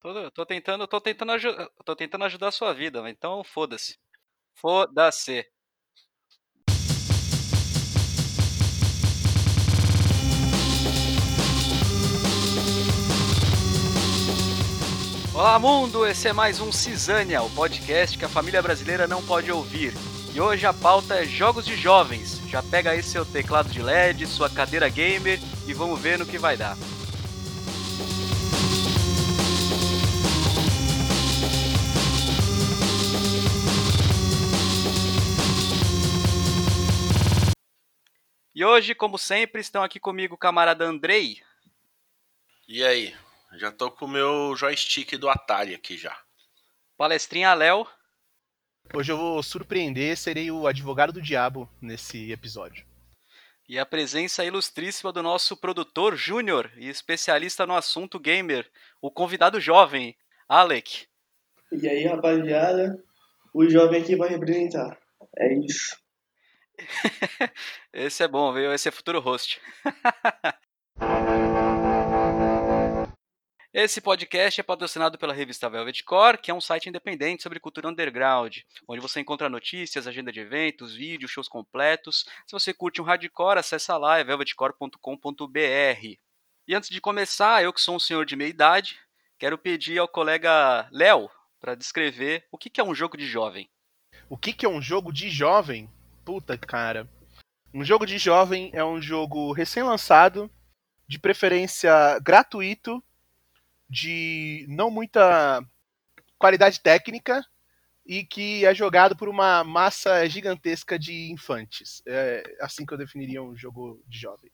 Tô, tô tentando, tô tentando, aju- tô tentando ajudar a sua vida, então foda-se. Foda-se. Olá, mundo! Esse é mais um Cisânia, o podcast que a família brasileira não pode ouvir. E hoje a pauta é jogos de jovens. Já pega aí seu teclado de LED, sua cadeira gamer e vamos ver no que vai dar. E hoje, como sempre, estão aqui comigo o camarada Andrei. E aí? Já tô com o meu joystick do Atari aqui já. Palestrinha Léo. Hoje eu vou surpreender, serei o advogado do diabo nesse episódio. E a presença ilustríssima do nosso produtor Júnior e especialista no assunto gamer, o convidado jovem, Alec. E aí, rapaziada, o jovem aqui vai representar. É isso. Esse é bom, viu? Esse é futuro host. Esse podcast é patrocinado pela revista Velvet Core, que é um site independente sobre cultura underground, onde você encontra notícias, agenda de eventos, vídeos, shows completos. Se você curte um hardcore, acessa lá, é velvetcore.com.br. E antes de começar, eu que sou um senhor de meia idade, quero pedir ao colega Léo para descrever o que é um jogo de jovem. O que é um jogo de jovem? Puta, cara. Um jogo de jovem é um jogo recém-lançado, de preferência gratuito, de não muita qualidade técnica e que é jogado por uma massa gigantesca de infantes. É assim que eu definiria um jogo de jovem.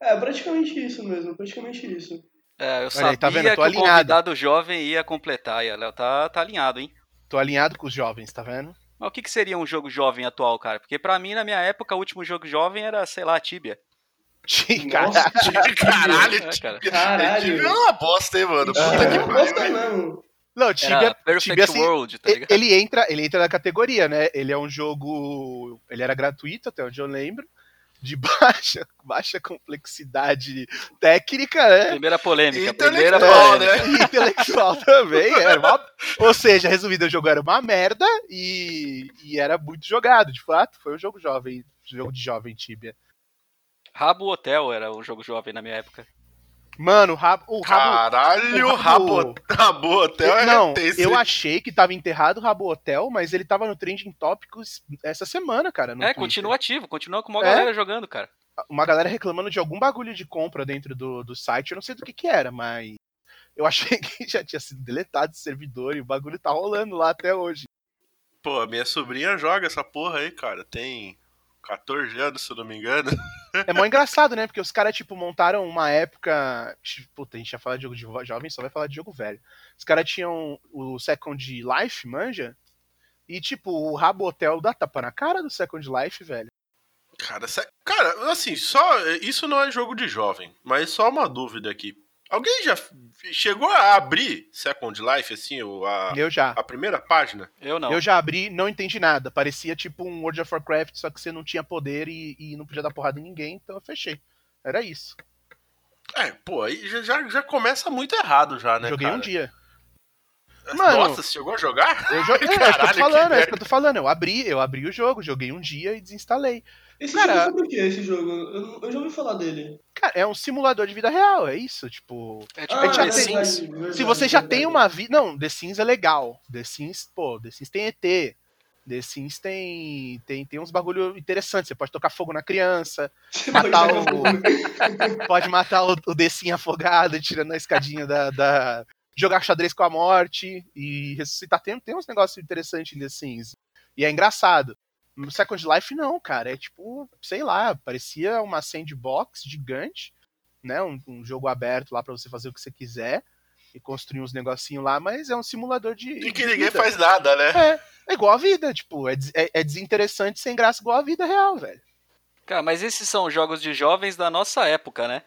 É praticamente isso mesmo, praticamente isso. É, eu aí, sabia tá vendo? Eu tô que alinhado. o convidado jovem ia completar, e Léo tá, tá alinhado, hein? Tô alinhado com os jovens, tá vendo? Mas o que, que seria um jogo jovem atual, cara? Porque pra mim, na minha época, o último jogo jovem era, sei lá, Tibia. Nossa, Caralho, É, cara. Caralho. Tibia é uma bosta, hein, mano? Puta Tibia que é uma pariu. bosta mesmo. Não, Tibia, Tibia assim, World, tá ligado? Ele entra, ele entra na categoria, né? Ele é um jogo. Ele era gratuito, até onde eu lembro. De baixa, baixa complexidade técnica, né? Primeira polêmica, primeira polêmica. né? Intelectual também. Era uma... Ou seja, resumido, o jogo era uma merda e, e era muito jogado, de fato. Foi um jogo jovem, jogo de jovem Tibia. Rabo Hotel era um jogo jovem na minha época. Mano, o rabo. O rabo Caralho, o o rabo, rabo hotel é não, eu achei que tava enterrado o Rabo Hotel, mas ele tava no Trending Tópicos essa semana, cara. no é, Twitter. continua ativo, continua com uma É? galera jogando, cara. uma galera reclamando de algum bagulho de compra dentro do, do site. Eu não sei do que que era, mas eu achei que já tinha sido deletado esse servidor e o bagulho tá rolando lá até hoje. Pô, a minha sobrinha joga essa porra aí, cara. Tem 14 anos, se eu não me engano. É mó engraçado, né? Porque os caras, tipo, montaram uma época. Puta, a gente já fala de jogo de jovem, só vai falar de jogo velho. Os caras tinham o Second Life, manja? E, tipo, o Rabo Hotel dá tapa na cara do Second Life, velho. Cara, cara, assim, só. Isso não é jogo de jovem, mas só uma dúvida aqui. Alguém já chegou a abrir Second Life, assim, o- a, Eu já. a primeira página? Eu não. Eu já abri, não entendi nada. Parecia tipo um World of Warcraft, só que você não tinha poder e, e não podia dar porrada em ninguém, então eu fechei. Era isso. É, pô, aí já, já, já começa muito errado já, né, Joguei cara? um dia. Mano, Nossa, você chegou a jogar? Eu joguei, é, é, isso que eu Caralho, tô que falando, é isso que eu tô falando. Eu abri, eu abri o jogo, joguei um dia e desinstalei. Esse Cara- jogo é sobre o que, esse jogo? Eu, não- eu já ouvi falar dele. Cara, é um simulador de vida real, é isso, tipo. É tipo a gente já The tem- Sims. verdade, verdade, Se você já verdade. tem uma vida. Não, The Sims é legal. The Sims, pô, The Sims tem ET. The Sims tem, tem, tem uns bagulho interessantes. Você pode tocar fogo na criança, Você matar pode o- pode matar o, o The Sim afogado, tirando a escadinha da, da- jogar xadrez com a morte e ressuscitar. Tem, tem uns negócios interessantes em The Sims. E é engraçado. No Second Life, não, cara. É tipo, sei lá, parecia uma sandbox gigante, né? Um, um jogo aberto lá pra você fazer o que você quiser e construir uns negocinhos lá, mas é um simulador de. E que de ninguém vida. faz nada, né? É, é igual a vida, tipo, é, des- é, é desinteressante sem graça igual a vida real, velho. Cara, mas esses são jogos de jovens da nossa época, né?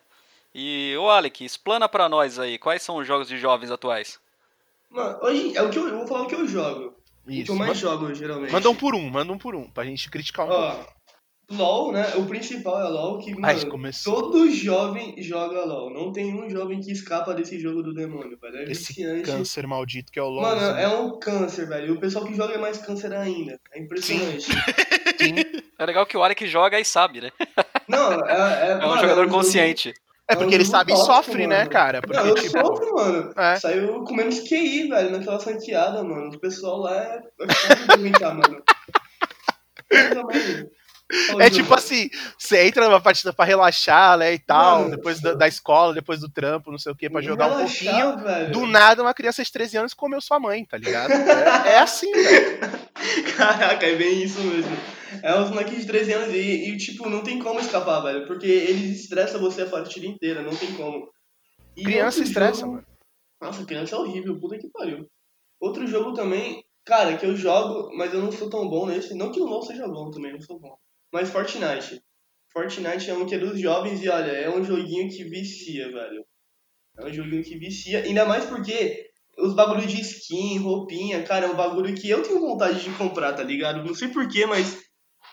E, ô Alec, explana pra nós aí, quais são os jogos de jovens atuais? Mano, hoje, é o que eu, eu vou falar o que eu jogo. O que Isso. eu mais Ma- jogo, geralmente. Manda um por um, manda um por um, pra gente criticar um pouco. Ó, LOL, né? O principal é LOL, que, Ai, mano, começou. todo jovem joga LOL. Não tem um jovem que escapa desse jogo do demônio, velho. É Esse viciante. câncer maldito que é o LOL. Mano, é um câncer, velho. E o pessoal que joga é mais câncer ainda. É impressionante. É legal que o Alec joga e sabe, né? Não, é, é, É um mano, jogador jogo- consciente. É porque ele sabe e tóxico, sofre, né, cara? Porque, Não, eu tipo. sofro, mano. É. Saiu com menos QI, velho, naquela sanqueada, mano. O pessoal lá é. é brincar, mano. É tipo assim, você entra numa partida pra relaxar, né, e tal, Mano, depois da, da escola, depois do trampo, não sei o que, pra jogar um Relaxar, pouquinho. velho. Do nada, uma criança de 13 anos comeu sua mãe, tá ligado? É, é assim, velho. Caraca, é bem isso mesmo. É uns moleques de 13 anos e, e, tipo, não tem como escapar, velho. Porque eles estressam você a partida inteira, não tem como. E Criança estressa, jogo- mano. Nossa, criança é horrível, puta que pariu. Outro jogo também, cara, que eu jogo, mas eu não sou tão bom nesse. Não que o LoL seja bom também, eu não sou bom. Mas Fortnite. Fortnite é um que é dos jovens e olha, é um joguinho que vicia, velho. É um joguinho que vicia, ainda mais porque os bagulho de skin, roupinha, cara, é um bagulho que eu tenho vontade de comprar, tá ligado? Não sei porquê, mas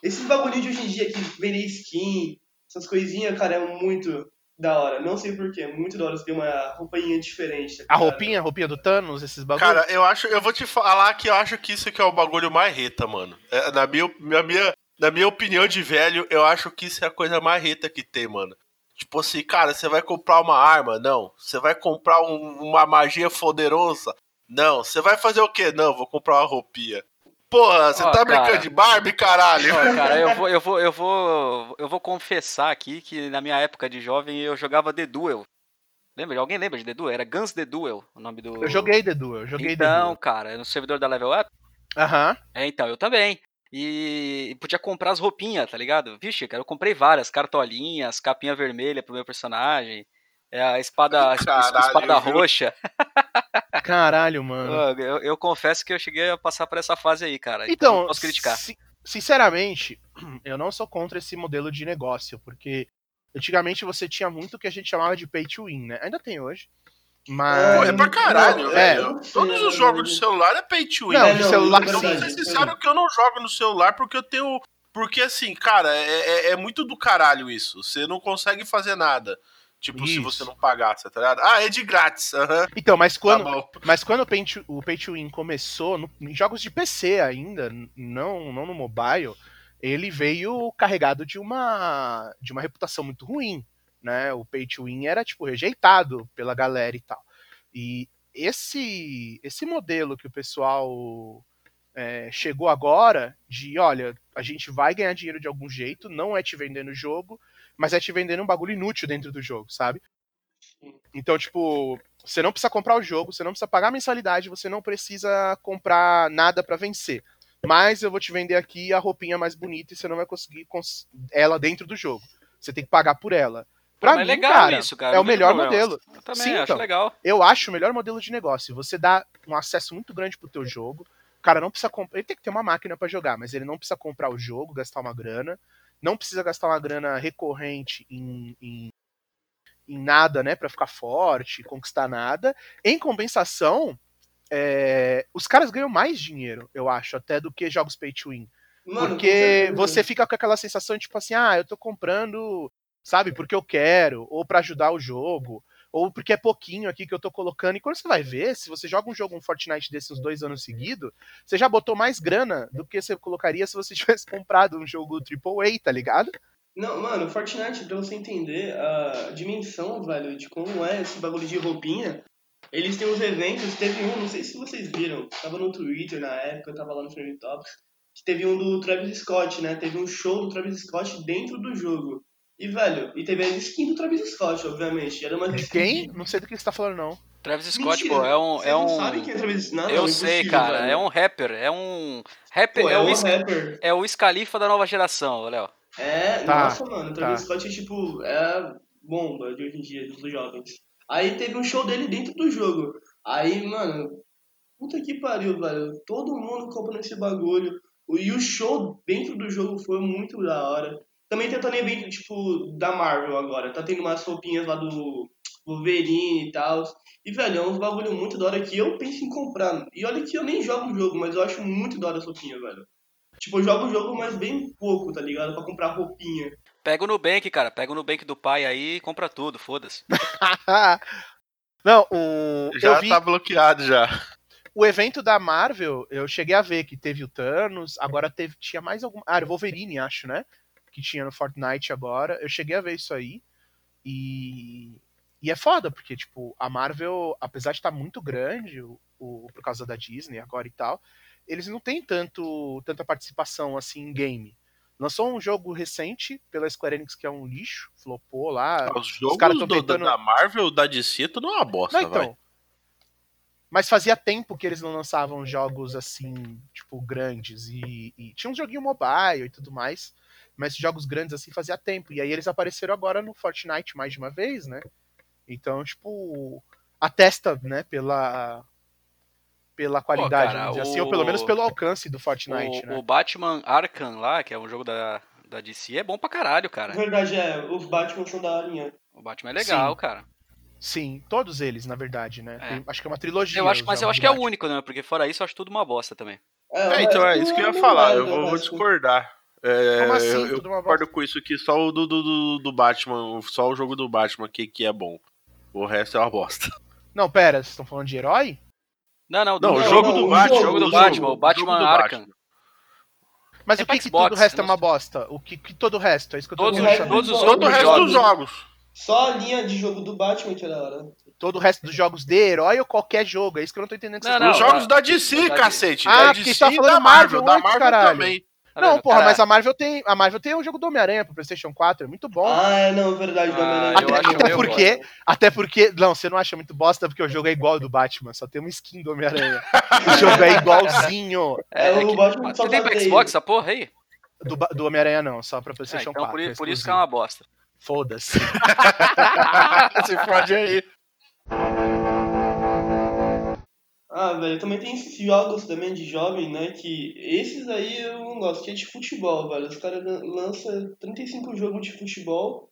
esses bagulhinhos de hoje em dia que vendem skin, essas coisinhas, cara, é muito da hora. Não sei porquê, é muito da hora você ter uma roupinha diferente. tá A roupinha, a roupinha do Thanos, esses bagulhos. Cara, eu acho, eu vou te falar que eu acho que isso aqui é o bagulho mais reta, mano. É, na, minha, na, minha, na minha opinião de velho, eu acho que isso é a coisa mais reta que tem, mano. Tipo assim, cara, você vai comprar uma arma? Não. Você vai comprar um- uma magia poderosa? Não. Você vai fazer o quê? Não, vou comprar uma roupinha. Porra, você tá cara. brincando de Barbie, caralho? Ó, cara, eu vou, eu vou, eu vou, eu vou confessar aqui que na minha época de jovem eu jogava The Duel. Lembra? Alguém lembra de The Duel? Era Guns The Duel, o nome do. Eu joguei The Duel, eu joguei The Então, Duel. cara, no servidor da Level Up. Aham. É, então, eu também. E podia comprar as roupinhas, tá ligado? Vixe, cara, eu comprei várias cartolinhas, capinha vermelha pro meu personagem, é, a espada, a es- Caralho, espada viu? roxa. Caralho, mano. Eu, eu confesso que eu cheguei a passar por essa fase aí, cara. Então, Então, posso criticar. si- sinceramente, eu não sou contra esse modelo de negócio, porque antigamente você tinha muito o que a gente chamava de pay to win, né? Ainda tem hoje. Mas. Pô, é pra caralho, Não, velho. é, não Todos os jogos de celular é pay to win. Não, É, de não, celular é sim. Vou verdade, ser é sincero que eu não jogo no celular porque eu tenho. Porque assim, cara, é, é- é muito do caralho isso. Você não consegue fazer nada. Tipo, se Isso. você não pagar, tá ligado? Ah, é de grátis. Aham. Então, mas quando, Tá. Mas quando o Pay to, o Pay to Win começou, no- em jogos de PC ainda, não, não no mobile, ele veio carregado de uma, de uma reputação muito ruim. Né? O Pay to Win era tipo rejeitado pela galera e tal. E esse, esse modelo que o pessoal é, chegou agora, de olha, a gente vai ganhar dinheiro de algum jeito, não é te vendendo o jogo, mas é te vendendo um bagulho inútil dentro do jogo, sabe? Então, tipo, você não precisa comprar o jogo, você não precisa pagar mensalidade, você não precisa comprar nada pra vencer. Mas eu vou te vender aqui a roupinha mais bonita e você não vai conseguir cons- ela dentro do jogo. Você tem que pagar por ela. Pra Mas mim, legal cara, isso, cara. é o melhor problema. modelo. Eu também Sim, acho então. legal. Eu acho o melhor modelo de negócio. Você dá um acesso muito grande pro teu jogo. O cara não precisa comprar. Ele tem que ter uma máquina pra jogar, mas ele não precisa comprar o jogo, gastar uma grana. Não precisa gastar uma grana recorrente em, em, em nada, né? Pra ficar forte, conquistar nada. Em compensação, é, os caras ganham mais dinheiro, eu acho, até do que jogos pay to win. Mano, Porque você fica com aquela sensação, tipo assim, ah, eu tô comprando, sabe, porque eu quero, ou pra ajudar o jogo, ou porque é pouquinho aqui que eu tô colocando. E quando você vai ver, se você joga um jogo, um Fortnite desses uns dois anos seguidos, você já botou mais grana do que você colocaria se você tivesse comprado um jogo AAA, tá ligado? Não, mano, Fortnite, pra você entender a dimensão, velho, de como é esse bagulho de roupinha, eles têm uns eventos, teve um, não sei se vocês viram, tava no Twitter na época, eu tava lá no Frame Topics, que teve um do Travis Scott, né? Teve um show do Travis Scott dentro do jogo. E, velho, e teve a skin do Travis Scott, obviamente. Era uma De quem? Não sei do que você tá falando, não. Travis Scott, Mentira, pô, é um. Vocês É não um... sabem quem é Travis Não, Eu é sei, cara. velho. É um rapper. É um. Rapper. Pô, é, é o um Sc- rapper. é o Scalifa da nova geração, Léo. É, Tá, nossa, mano, o Travis tá. Scott é tipo, é a bomba de hoje em dia, dos jovens. Aí teve um show dele dentro do jogo. Aí, mano, puta que pariu, velho. Todo mundo comprando esse bagulho. O- E o show dentro do jogo foi muito da hora. Também tá tendo evento, tipo, da Marvel agora. Tá tendo umas roupinhas lá do Wolverine e tal. E, velho, é uns bagulho muito da hora que eu penso em comprar. E olha que eu nem jogo o jogo, mas eu acho muito da hora essa roupinha, velho. Tipo, eu jogo o jogo, mas bem pouco, tá ligado? Pra comprar roupinha. Pega o Nubank, cara. Pega o Nubank do pai aí e compra tudo, foda-se. Não, o. Já vi tá bloqueado já. o evento da Marvel, eu cheguei a ver que teve o Thanos, agora teve, tinha mais algum. Ah, o Wolverine, acho, né? Que tinha no Fortnite agora. Eu cheguei a ver isso aí. E. E é foda, porque, tipo, a Marvel, apesar de estar muito grande, o, o- por causa da Disney agora e tal, eles não têm tanto, tanta participação assim em game. Lançou um jogo recente pela Square Enix que é um lixo, flopou lá. Os jogos caras tão do- tentando- da Marvel, da DC, tudo é uma bosta, Não, vai. então. Mas fazia tempo que eles não lançavam jogos assim, tipo, grandes. E, e tinha um joguinho mobile e tudo mais. Mas jogos grandes assim fazia tempo. E aí eles apareceram agora no Fortnite mais de uma vez, né? Então, tipo, atesta, né, pela pela qualidade, cara, vamos dizer assim, o- ou pelo menos pelo alcance do Fortnite, o, né? o Batman Arkham lá, que é um jogo da, da DC, é bom pra caralho, Na cara. verdade, é, os Batman são da linha. O Batman é legal, Sim. cara. Sim, todos eles, na verdade, né? É. Tem- acho que é uma trilogia. Eu acho, mas eu acho que é o único, né? Porque fora isso, eu acho tudo uma bosta também. É, então é isso que eu ia falar. Eu vou, vou discordar. É, Como assim, eu, concordo com isso que só o do, do, do, Batman, só o jogo do Batman que, que é bom. O resto é uma bosta. Não, pera, vocês estão falando de herói? Não, não, Não, o jogo não, do Batman. o jogo do Batman, o Batman jogo do Arkham. Mas É o que, que Xbox, todo o resto eu é uma bosta? O que, que todo o resto? É isso que eu tô Todos, os- todos os Todo o resto jogos. dos jogos. Só a linha de jogo do Batman que é da hora. Todo o resto dos jogos de herói ou qualquer jogo? É isso que eu não tô entendendo. que Não, não, Os jogos da DC, da- cacete. Ah, da porque DC você tá e falando da Marvel, da Marvel caralho. também. Tá Não, vendo? porra, Cara, mas a Marvel tem. A Marvel tem o jogo do Homem-Aranha pro Playstation 4, é muito bom. Ah, é, não, verdade. Ah, do Homem-Aranha. eu acho até meio porque, bosta. até porque. Não, você não acha muito bosta porque o jogo é igual ao do Batman, só tem uma skin do Homem-Aranha. o jogo é igualzinho. É, É, é o que- Batman só Você tem pra. Xbox essa porra aí? Do, do Homem-Aranha não, só pra Ah, Playstation então 4. por, é por isso que é uma bosta. Foda-se. Se fode aí. Ah, velho, também tem esses jogos também de jovem, né? Que esses aí eu não gosto, que é de futebol, velho. Os caras lan- lançam 35 jogos de futebol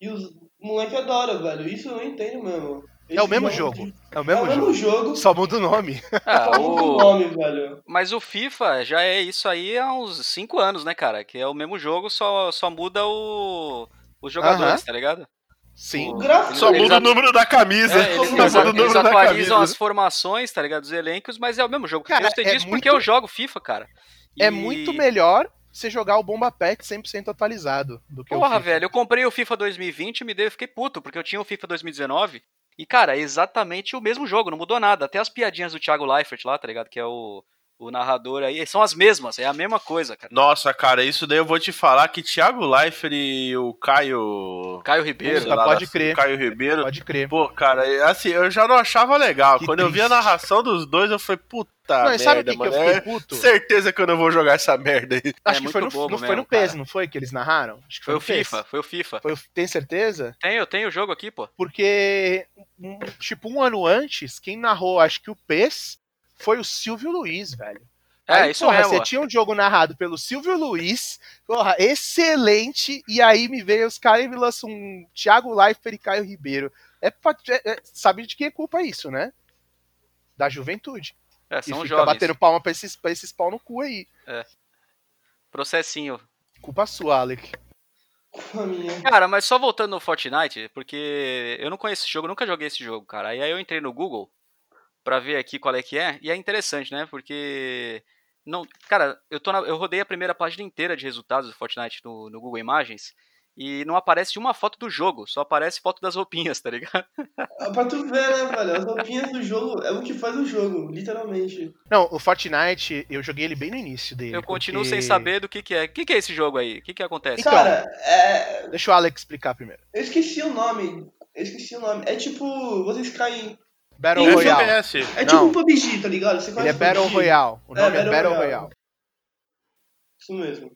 e os moleque adora, velho. Isso eu não entendo mesmo. É o mesmo jogo. de- É o É o mesmo mesmo jogo. jogo, Só muda o nome. Ah, só muda o o... nome, velho. Mas o FIFA já é isso aí há uns 5 anos, né, cara? Que é o mesmo jogo, só, só muda o... os jogadores, Aham. tá ligado? Sim. Só muda o número da camisa. É, eles, Só eles- muda o eles número da atualizam camisa. as formações, tá ligado? Dos elencos, mas é o mesmo jogo. Cara, eu sei é disso porque muito- eu jogo FIFA, cara. É E- muito melhor você jogar o Bomba Pet 100% atualizado do que o Porra, FIFA. velho, eu comprei o FIFA 2020 e me deu, eu fiquei puto, porque eu tinha o FIFA 2019. E, cara, é exatamente o mesmo jogo, não mudou nada. Até as piadinhas do Thiago Leifert lá, tá ligado? Que é o, o narrador aí, são as mesmas, é a mesma coisa, cara. Nossa, cara, isso daí eu vou te falar que Thiago Leifert e o Caio. Caio Ribeiro. lá, pode crer. Caio Ribeiro. Pode crer. Pô, cara, é assim, eu já não achava legal. Que Quando eu vi a triste. narração dos dois, eu falei, puta não, merda, sabe o que, que eu mano. fiquei é puto? certeza que eu não vou jogar essa merda aí. Acho É que foi no, bobo não foi mesmo, no PES, cara. não foi que eles narraram? Acho que Foi no o FIFA, foi o FIFA. Foi o- Tem certeza? Tem, eu tenho o jogo aqui, pô. Porque, um- tipo, um ano antes, quem narrou, acho que o PES, foi o Silvio Luiz, velho. É, Aí, isso porra, mesmo. Você tinha um jogo narrado pelo Silvio Luiz, porra, excelente, e aí me veio os caras e me lançam um Thiago Leifert e Caio Ribeiro. É, pra- é- é- sabe de quem é culpa isso, né? Da juventude. É, E são fica jovens. batendo palma pra esses, pra esses pau no cu aí. Processinho. Culpa sua, Alec. Cara, mas só voltando no Fortnite, porque eu não conheço esse jogo, nunca joguei esse jogo, cara. Aí eu entrei no Google pra ver aqui qual é que é, e é interessante, né? Porque não, cara, eu tô na- eu rodei a primeira página inteira de resultados do Fortnite no, no Google Imagens e não aparece uma foto do jogo, só aparece foto das roupinhas, tá ligado? Ah, Pra tu ver, né, velho? As roupinhas do jogo é o que faz o jogo, literalmente. Não, o Fortnite, eu joguei ele bem no início dele. Eu continuo porque- sem saber do que que é. O que que é esse jogo aí? O que que acontece? Então, Cara, é. Deixa o Alex explicar primeiro. Eu esqueci o nome. Eu esqueci o nome. É tipo, vocês caem. Battle Isso, Royale. É tipo um PUBG, tá ligado? Você Ele é Battle PUBG? Royale. O É, nome é, Battle Battle Royale. Royale. Isso mesmo.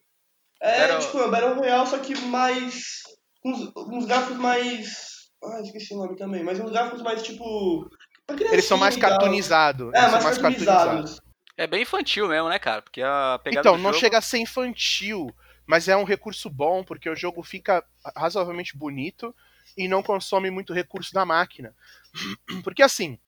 É Battle- tipo, é um Battle Royale, só que mais. com uns, uns gráficos mais. Ah, esqueci o nome também. Mas uns gráficos mais tipo. pra Eles são mais tal. cartoonizados. É, Eles mais são mais cartoonizados. É bem infantil mesmo, né, cara? Porque a pegada Então, do não jogo... chega a ser infantil, mas é um recurso bom, porque o jogo fica razoavelmente bonito e não consome muito recurso da máquina. Porque assim,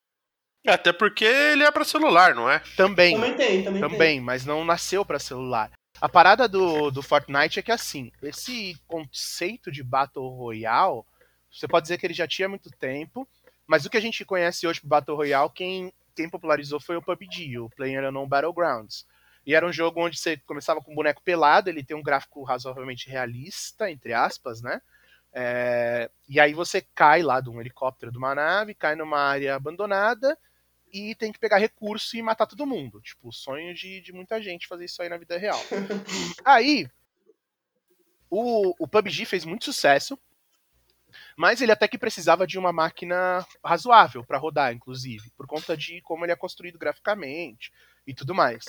Até porque ele é pra celular, não é? também, Também tem, também, tem. também, mas não nasceu para celular. A parada do, do Fortnite é que, assim, esse conceito de Battle Royale, você pode dizer que ele já tinha muito tempo, mas o que a gente conhece hoje pro Battle Royale, quem, quem popularizou foi o PUBG, o PlayerUnknown Battlegrounds. E era um jogo onde você começava com um boneco pelado, ele tem um gráfico razoavelmente realista, entre aspas, né? É, e aí você cai lá de um helicóptero de uma nave, cai numa área abandonada e tem que pegar recurso e matar todo mundo. Tipo, o sonho de, de muita gente fazer isso aí na vida real. aí, o, o PUBG fez muito sucesso, mas ele até que precisava de uma máquina razoável para rodar, inclusive, por conta de como ele é construído graficamente e tudo mais.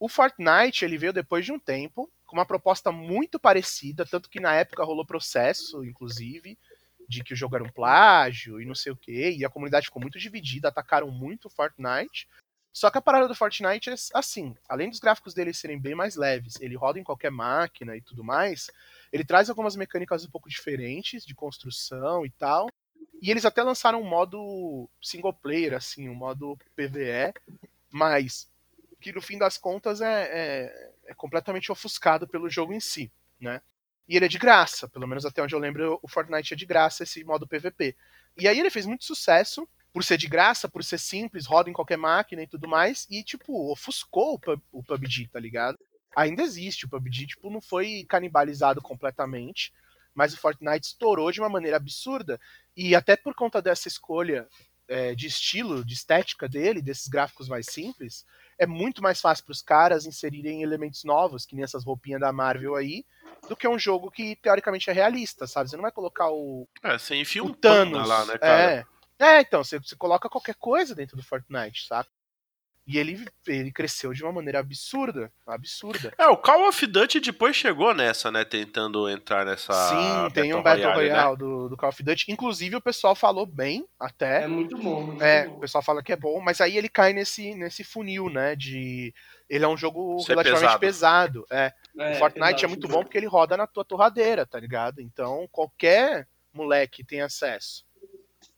O Fortnite ele veio depois de um tempo com uma proposta muito parecida, tanto que na época rolou processo, inclusive, de que o jogo era um plágio e não sei o que, e a comunidade ficou muito dividida, atacaram muito o Fortnite. Só que a parada do Fortnite é assim, além dos gráficos dele serem bem mais leves, ele roda em qualquer máquina e tudo mais, ele traz algumas mecânicas um pouco diferentes de construção e tal. E eles até lançaram um modo single player, assim, um modo PVE, mas que no fim das contas é, é, é, completamente ofuscado pelo jogo em si, né? E ele é de graça, pelo menos até onde eu lembro, o Fortnite é de graça esse modo PVP. E aí ele fez muito sucesso por ser de graça, por ser simples, roda em qualquer máquina e tudo mais, e tipo, ofuscou o, PUBG, tá ligado? Ainda existe, o PUBG tipo não foi canibalizado completamente, mas o Fortnite estourou de uma maneira absurda, e até por conta dessa escolha é, de estilo, de estética dele, desses gráficos mais simples, é muito mais fácil para os caras inserirem elementos novos, que nem essas roupinhas da Marvel aí, do que um jogo que teoricamente é realista, sabe? Você não vai colocar o. É, você enfia um Thanos lá, né, cara? É. é, então, você, você coloca qualquer coisa dentro do Fortnite, sabe? E ele, ele cresceu de uma maneira absurda. Absurda. É, o Call of Duty depois chegou nessa, né? Tentando entrar nessa. Sim, tem um Battle Royale, Royale né? do, do Call of Duty. Inclusive, o pessoal falou bem até. É muito bom. Muito é, bom. o pessoal fala que é bom, mas aí ele cai nesse, nesse funil, né? De. Ele é um jogo Isso é relativamente pesado. pesado. É. é. o Fortnite pesado, é muito bom porque ele roda na tua torradeira, tá ligado? Então, qualquer moleque tem acesso.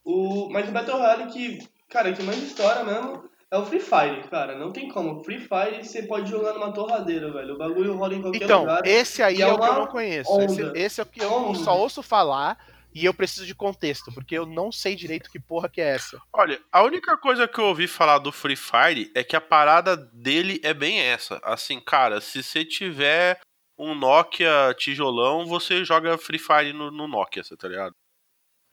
O, mas o Battle Royale que, cara, que mais história mesmo é o Free Fire, cara. Não tem como. Free Fire você pode jogar numa torradeira, velho. O bagulho rola em qualquer então, lugar. Então, esse aí é, é o que eu não conheço. Esse, esse, é o que eu onda. só ouço falar e eu preciso de contexto, porque eu não sei direito que porra que é essa. Olha, a única coisa que eu ouvi falar do Free Fire é que a parada dele é bem essa. Assim, cara, se você tiver um Nokia tijolão, você joga Free Fire no, no Nokia, tá ligado?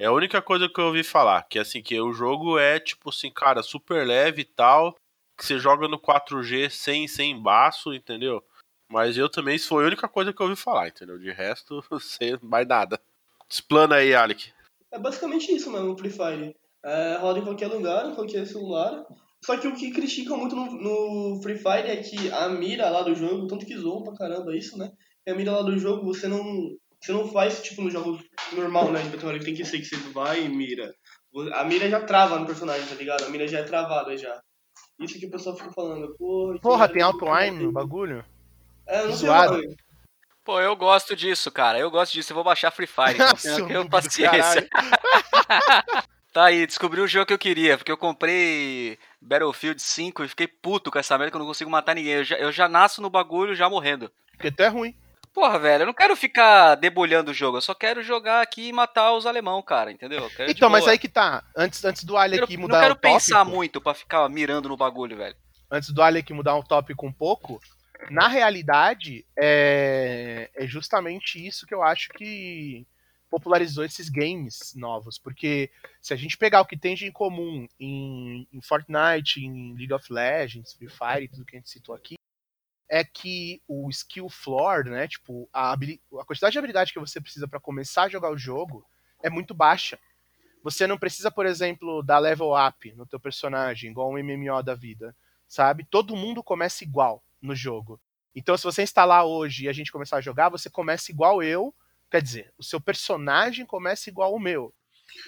É a única coisa que eu ouvi falar, que assim, que o jogo é tipo assim, cara, super leve e tal, que você joga no 4G sem, sem baço, entendeu? Mas eu também, isso foi a única coisa que eu ouvi falar, entendeu? De resto, sei mais nada. Explana aí, Alec. É basicamente isso mesmo, Free Fire. É, roda em qualquer lugar, em qualquer celular. Só que o que criticam muito no, no, Free Fire é que a mira lá do jogo, tanto que zoam pra caramba isso, né? A mira lá do jogo, você não você não faz, tipo, no jogo normal, né? De Battle que tem que ser que você vai e mira. A mira já trava no personagem, tá ligado? A mira já é travada já. Isso que o pessoal fica falando. Porra, Porra tem outline no bagulho? É, não Zoado. sei. Pô, eu gosto disso, cara. Eu gosto disso. Eu vou baixar Free Fire. Então, eu tenho paciência. tá aí, descobri o jogo que eu queria, porque eu comprei Battlefield 5 e fiquei puto com essa merda que eu não consigo matar ninguém. Eu já, eu já nasço no bagulho já morrendo. Porque tu é ruim. Porra, velho, eu não quero ficar debulhando o jogo, eu só quero jogar aqui e matar os alemão, cara, entendeu? Então, mas aí que tá. Antes, antes do Ali aqui mudar o tópico... Não quero pensar muito pra ficar mirando no bagulho, velho. Antes do Ali aqui mudar um tópico um pouco, na realidade, é, é justamente isso que eu acho que popularizou esses games novos, porque se a gente pegar o que tem de em comum em, em Fortnite, em League of Legends, Free Fire e tudo que a gente citou aqui, é que o skill floor, né, tipo, a, a quantidade de habilidade que você precisa para começar a jogar o jogo é muito baixa. Você não precisa, por exemplo, dar level up no teu personagem, igual um MMO da vida, sabe? Todo mundo começa igual no jogo. Então, se você instalar hoje e a gente começar a jogar, você começa igual eu, quer dizer, o seu personagem começa igual o meu.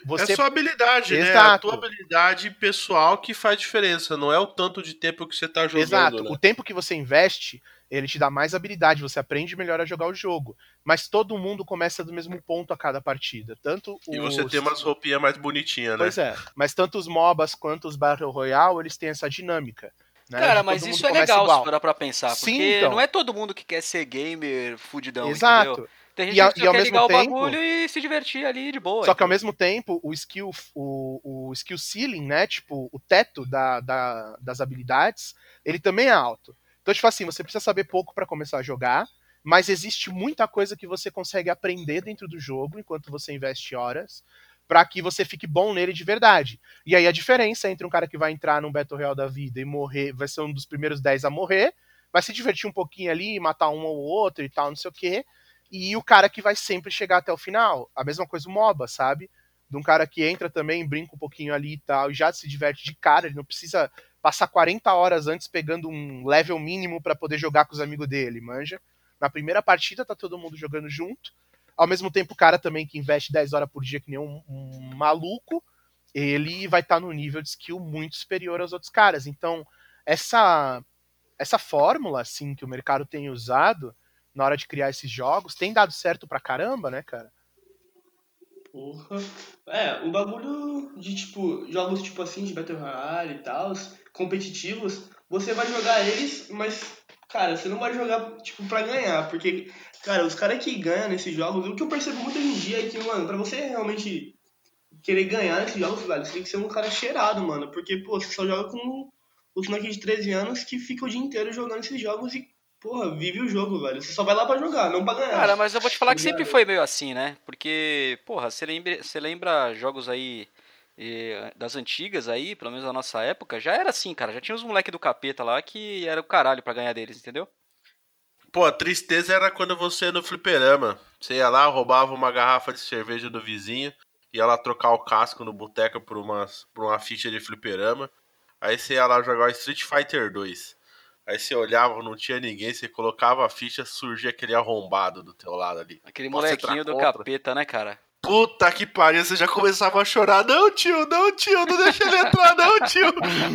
Você... É sua habilidade, Exato. né? A tua habilidade pessoal que faz diferença, não é o tanto de tempo que você tá jogando. Exato. Né? O tempo que você investe, ele te dá mais habilidade, você aprende melhor a jogar o jogo. Mas todo mundo começa do mesmo ponto a cada partida. Tanto E os... você tem umas roupinhas mais bonitinhas, né? Pois é. Mas tanto os MOBAs quanto os Battle Royale, eles têm essa dinâmica. Né? Cara, mas isso é legal igual. se parar pra pensar. Sim, Porque então. não é todo mundo que quer ser gamer fudidão, Exato. entendeu? Tem gente E a- que e ao quer mesmo ligar tempo- o bagulho e se divertir ali de boa. Só que ao mesmo tempo, o skill, o, o skill ceiling, né? Tipo, o teto da, da- das habilidades, ele também é alto. Então, tipo assim, você precisa saber pouco pra começar a jogar, mas existe muita coisa que você consegue aprender dentro do jogo enquanto você investe horas pra que você fique bom nele de verdade. E aí a diferença entre um cara que vai entrar num Battle Royale da vida e morrer, vai ser um dos primeiros 10 a morrer, vai se divertir um pouquinho ali, matar um ou outro e tal, não sei o quê, e o cara que vai sempre chegar até o final. A mesma coisa o MOBA, sabe? De um cara que entra também, brinca um pouquinho ali e tal, e já se diverte de cara, ele não precisa passar 40 horas antes pegando um level mínimo pra poder jogar com os amigos dele, manja? Na primeira partida tá todo mundo jogando junto. Ao mesmo tempo, o cara também que investe 10 horas por dia que nem um, um maluco, ele vai estar no nível de skill muito superior aos outros caras. Então, essa essa fórmula assim que o mercado tem usado na hora de criar esses jogos tem dado certo pra caramba, né, cara? Porra. É, o bagulho de, tipo, jogos tipo assim, de Battle Royale e tal, competitivos, você vai jogar eles, mas, cara, você não vai jogar, tipo, pra ganhar, porque, cara, os caras que ganham nesses jogos, o que eu percebo muito hoje em dia é que, mano, pra você realmente querer ganhar nesses jogos, velho, você tem que ser um cara cheirado, mano, porque, pô, você só joga com os moleques de 13 anos que ficam o dia inteiro jogando esses jogos e, porra, vive o jogo, velho. Você só vai lá pra jogar, não pra ganhar. Cara, mas eu vou te falar que Tá sempre foi meio assim, né? Porque, porra, você lembra, você lembra jogos aí eh, das antigas aí, pelo menos da nossa época, já era assim, cara. Já tinha os moleques do capeta lá que era o caralho pra ganhar deles, entendeu? Pô, a tristeza era quando você ia no fliperama. Você ia lá, roubava uma garrafa de cerveja do vizinho, ia lá trocar o casco no boteco por uma, por uma ficha de fliperama. Aí você ia lá jogar o Street Fighter 2. Aí você olhava, não tinha ninguém, você colocava a ficha, surgia aquele arrombado do teu lado ali. Aquele Posso molequinho do contra? capeta, né, cara? Puta que pariu, você já começava a chorar. Não, tio, não, tio, não deixa ele entrar, não, tio.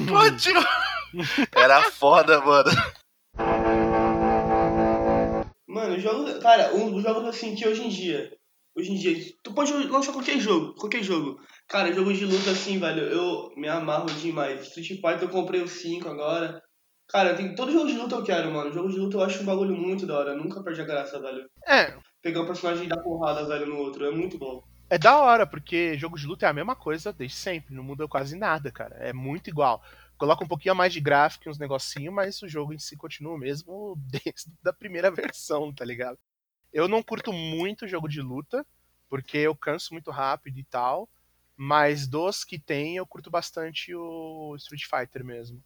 Pô, tio. Era foda, mano. Mano, jogo. Cara, um dos jogos assim que hoje em dia. Hoje em dia, tu pode lançar qualquer jogo, qualquer jogo. Cara, jogo de luta assim, velho, eu me amarro demais. Street Fighter eu comprei o 5 agora. Cara, tem todo jogo de luta eu quero, mano. Jogo de luta eu acho um bagulho muito da hora. Eu nunca perdi a graça, velho. É, Pegar um personagem e dar porrada, velho, no outro. É muito bom. é da hora, porque jogo de luta é a mesma coisa desde sempre, não muda quase nada, cara. É muito igual. Coloca um pouquinho a mais de gráfico e uns negocinhos, mas o jogo em si continua o mesmo desde a primeira versão, tá ligado? Eu não curto muito jogo de luta, porque eu canso muito rápido e tal, mas dos que tem, eu curto bastante o Street Fighter mesmo.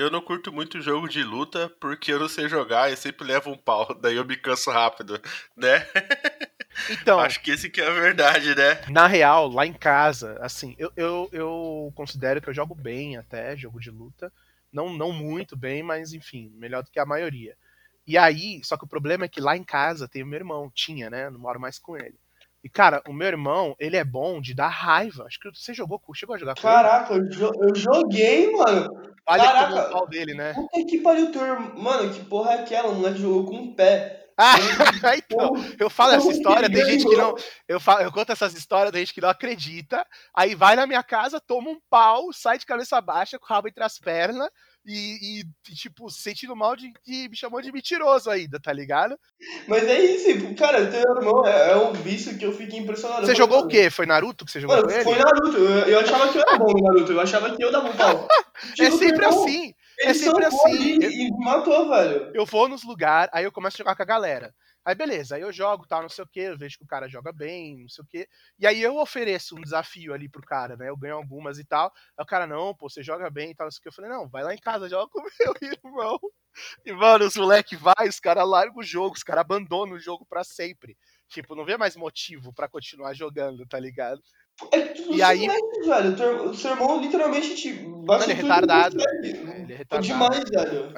Eu não curto muito jogo de luta porque eu não sei jogar e sempre levo um pau. Daí eu me canso rápido, né? Então, Acho que esse que é a verdade, né? Na real, lá em casa, assim, eu, eu, eu considero que eu jogo bem até, jogo de luta. Não, não muito bem, mas enfim, melhor do que a maioria. E aí, só que o problema é que lá em casa tem o meu irmão, tinha, né? Não moro mais com ele. E, cara, o meu irmão, ele é bom de dar raiva. Acho que você jogou, chegou a jogar com ele? Caraca, eu, jo- eu joguei, mano. Olha caraca. o pau dele, né? Puta que pariu, teu irmão. Mano, que porra é aquela? O moleque jogou com o pé. Ah, então, eu falo essa história, tem gente que não. Eu, falo, eu conto essas histórias, tem gente que não acredita. Aí vai na minha casa, toma um pau, sai de cabeça baixa, com o rabo entre as pernas. E, e, tipo, se sentindo mal de, de. Me chamou de mentiroso ainda, tá ligado? Mas é isso, cara, teu irmão é, é um vício que eu fiquei impressionado. Você jogou o quê? Foi Naruto que você jogou Mano, com ele? foi Naruto. Eu, eu achava que eu era bom no Naruto. Eu achava que eu dava um pau. É Tio, sempre assim. Ele é sempre assim. E, e me matou, velho. Eu vou nos lugares, aí eu começo a jogar com a galera. Aí beleza, aí eu jogo, tal, não sei o que, eu vejo que o cara joga bem, não sei o que. E aí eu ofereço um desafio ali pro cara, né? Eu ganho algumas e tal. Aí o cara, não, pô, você joga bem e tal, não sei o que. Eu falei, não, vai lá em casa, joga com o meu irmão. E, mano, os moleque vai, os caras largam o jogo, os caras abandonam o jogo pra sempre. Tipo, não vê mais motivo pra continuar jogando, tá ligado? É tudo E aí- moleque, velho. Teu, o seu irmão literalmente te bate Ele é retardado. consegue. Ele é É retardado. demais, velho.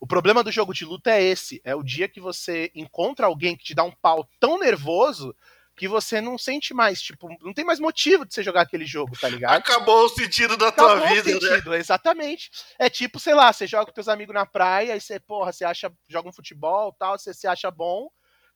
O problema do jogo de luta é esse: é o dia que você encontra alguém que te dá um pau tão nervoso que você não sente mais, tipo, não tem mais motivo de você jogar aquele jogo, tá ligado? Acabou o sentido da tua Acabou o vida, né? sentido, exatamente. É tipo, sei lá, você joga com teus amigos na praia, aí você, porra, você acha, joga um futebol tal, você se acha bom,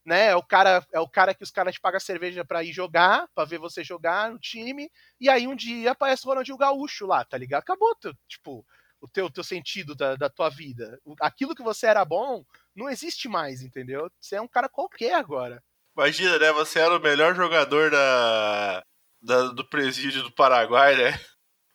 né? É o cara, é o cara que os caras te pagam cerveja pra ir jogar, pra ver você jogar no time, e aí um dia aparece o Ronaldinho Gaúcho lá, tá ligado? Acabou, tipo, o teu, teu sentido da, da tua vida. Aquilo que você era bom não existe mais, entendeu? Você é um cara qualquer agora. Imagina, né? Você era o melhor jogador da, da- do presídio do Paraguai, né?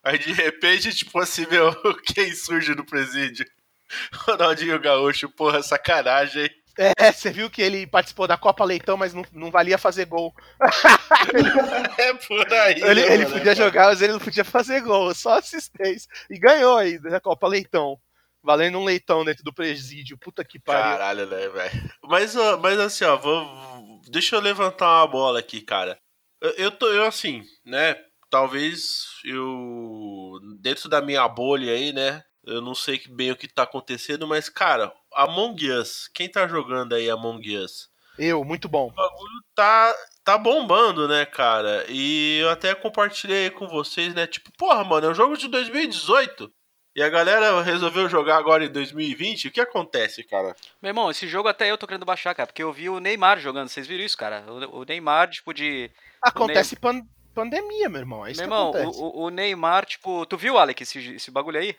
Aí de repente, tipo assim, meu, quem surge no presídio? Ronaldinho Gaúcho, porra, sacanagem? É, você viu que ele participou da Copa Leitão, mas não, não valia fazer gol. É por aí. Ele, né, ele mano? podia jogar, mas ele não podia fazer gol, só assistência. E ganhou aí da Copa Leitão. Valendo um leitão dentro do presídio. Puta que pariu. Caralho, né, velho? Mas, mas assim, ó, vou, deixa eu levantar uma bola aqui, cara. Eu, eu tô, eu assim, né? Talvez eu. Dentro da minha bolha aí, né? Eu não sei bem o que tá acontecendo, mas, cara, Among Us. Quem tá jogando aí Among Us? Eu, muito bom. O bagulho tá, tá bombando, né, cara? E eu até compartilhei com vocês, né? Tipo, porra, mano, é um jogo de 2018. E a galera resolveu jogar agora em 2020. O que acontece, cara? Meu irmão, esse jogo até eu tô querendo baixar, cara, porque eu vi o Neymar jogando. Vocês viram isso, cara? O, Neymar, tipo, de. Acontece pan- pandemia, meu irmão. É isso Meu que irmão, acontece. o, o- o Neymar, tipo. Tu viu, Alec, esse, esse bagulho aí?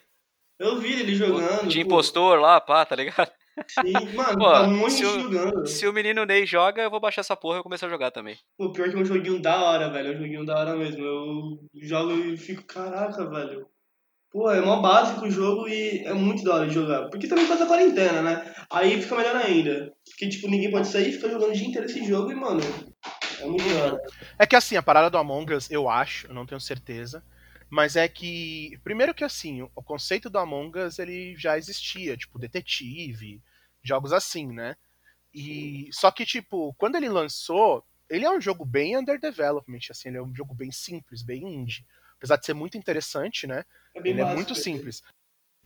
Eu vi ele jogando. De pô. impostor lá, pá, tá ligado? Sim, mano, Pô, tá de se o- jogando. Se o menino Ney joga, eu vou baixar essa porra e eu começar a jogar também. Pô, pior que é um joguinho da hora, velho. É um joguinho da hora mesmo. Eu jogo e fico, caraca, velho. Pô, é mó básico o jogo e é muito da hora de jogar. Porque também faz a quarentena, né? Aí fica melhor ainda. Porque, tipo, ninguém pode sair, fica jogando o dia inteiro esse jogo e, mano, é muito da hora. É que assim, a parada do Among Us, eu acho, eu não tenho certeza, mas é que, primeiro que assim, o conceito do Among Us, ele já existia, tipo, detetive, jogos assim, né? E só que, tipo, quando ele lançou, ele é um jogo bem under development, assim, ele é um jogo bem simples, bem indie. Apesar de ser muito interessante, né? É bem ele é muito né? simples.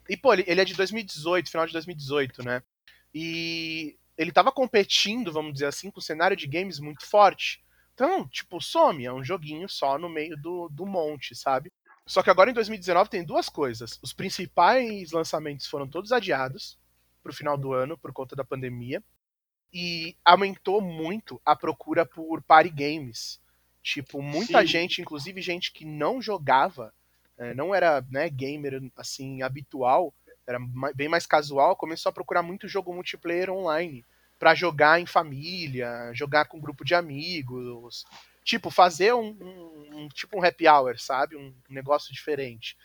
E, pô, ele, ele é de 2018, final de 2018, né? E ele tava competindo, vamos dizer assim, com um cenário de games muito forte. Então, tipo, some, é um joguinho só no meio do, do monte, sabe? Só que agora em 2019 tem duas coisas. Os principais lançamentos foram todos adiados pro final do ano por conta da pandemia. E aumentou muito a procura por party games. Tipo, muita Sim. gente, inclusive gente que não jogava, eh, não era né, gamer assim habitual, era bem mais casual, começou a procurar muito jogo multiplayer online pra jogar em família, jogar com grupo de amigos, tipo fazer um, um- um- tipo um happy hour, sabe, um negócio diferente.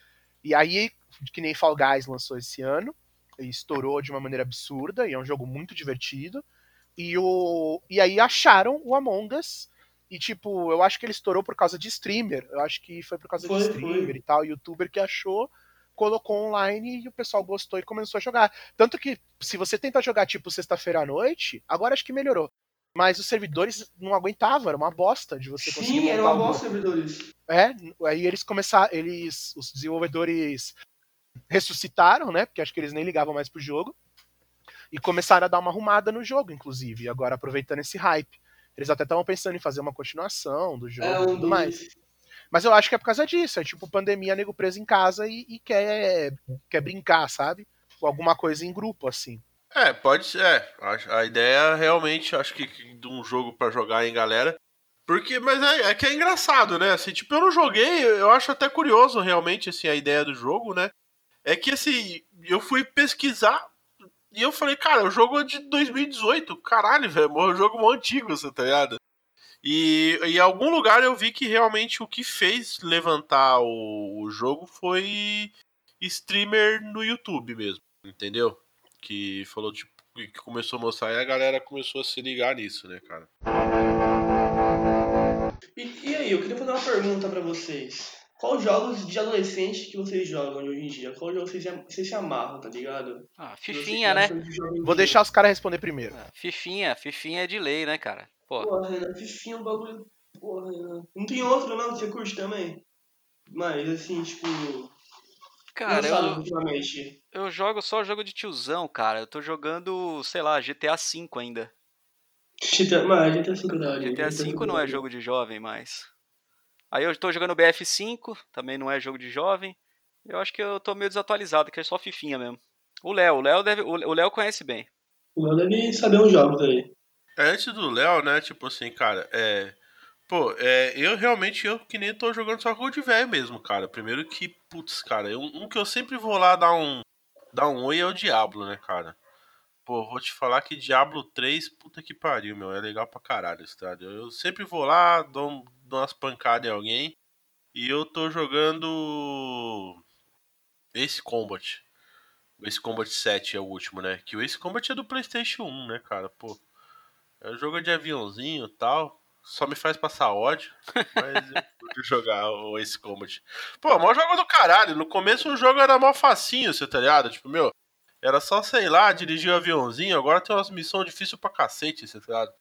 E aí, que nem Fall Guys lançou esse ano, e estourou de uma maneira absurda, e é um jogo muito divertido. E, o, e aí acharam o Among Us. E, tipo, eu acho que ele estourou por causa de streamer. Eu acho que foi por causa Foi, de foi. streamer e tal. Youtuber que achou, colocou online e o pessoal gostou e começou a jogar. Tanto que, se você tenta jogar, tipo, sexta-feira à noite, agora acho que melhorou. Mas os servidores não aguentavam, era uma bosta de você conseguir Sim, era uma bosta, servidores. é, aí eles começaram, eles, os desenvolvedores ressuscitaram, né? Porque acho que eles nem ligavam mais pro jogo. E começaram a dar uma arrumada no jogo, inclusive, agora aproveitando esse hype. Eles até estavam pensando em fazer uma continuação do jogo É e tudo mais. Mas eu acho que é por causa disso. É tipo pandemia, nego preso em casa e, e quer, quer brincar, sabe? Ou alguma coisa em grupo, assim. É, pode ser. É, acho- a ideia realmente, acho que de um jogo pra jogar em galera. Porque, mas é, é que é engraçado, né? Assim, tipo, eu não joguei, eu acho até curioso realmente, assim, a ideia do jogo, né? É que, assim, eu fui pesquisar e eu falei, cara, o jogo é de 2018, caralho, velho, é um jogo mó antigo, você tá ligado? E e em algum lugar eu vi que realmente o que fez levantar o, o jogo foi streamer no YouTube mesmo, entendeu? Que falou, tipo, que começou a mostrar e a galera começou a se ligar nisso, né, cara? E, e aí, eu queria fazer uma pergunta pra vocês. Quais jogos de adolescente que vocês jogam hoje em dia? Qual jogo vocês, se- vocês se amarram, tá ligado? Ah, Fifinha, né? de Vou dia? deixar os caras responder primeiro. Ah, Fifinha, Fifinha é de lei, né, cara? Pô, Porra, Renan, Fifinha é um bagulho. Porra, Renan. Não tem outro não que você curte também? Mas assim, tipo. Cara, eu, ultimamente. eu jogo só jogo de tiozão, cara. Eu tô jogando, sei lá, GTA V ainda. GTA, mas GTA V hora. GTA V não é jogo de jovem mais. Aí eu tô jogando BF5, também não é jogo de jovem. Eu acho que eu tô meio desatualizado, que é só Fifinha mesmo. O Léo, o Léo deve, o Léo conhece bem. O Léo deve saber uns jogos aí. É, Antes do Léo, né, tipo assim, cara, é. Pô, é, eu realmente, eu que nem tô jogando só com de velho mesmo, cara. Primeiro que, putz, cara, eu, um que eu sempre vou lá dar um, dar um oi é o Diablo, né, cara? Pô, vou te falar que Diablo 3, puta que pariu, meu. É legal pra caralho esse tá? Eu sempre vou lá, dou, dou umas pancadas em alguém. E eu tô jogando. Ace Combat. Ace Combat 7 é o último, né? Que o Ace Combat é do PlayStation 1, né, cara? Pô. É um jogo de aviãozinho e tal. Só me faz passar ódio. Mas eu curto jogar o Ace Combat. Pô, o maior jogo do caralho. No começo o jogo era mó facinho, você tá ligado? Tipo, meu, era só, sei lá, dirigir o um aviãozinho. Agora tem umas missões difíceis pra cacete, você tá ligado?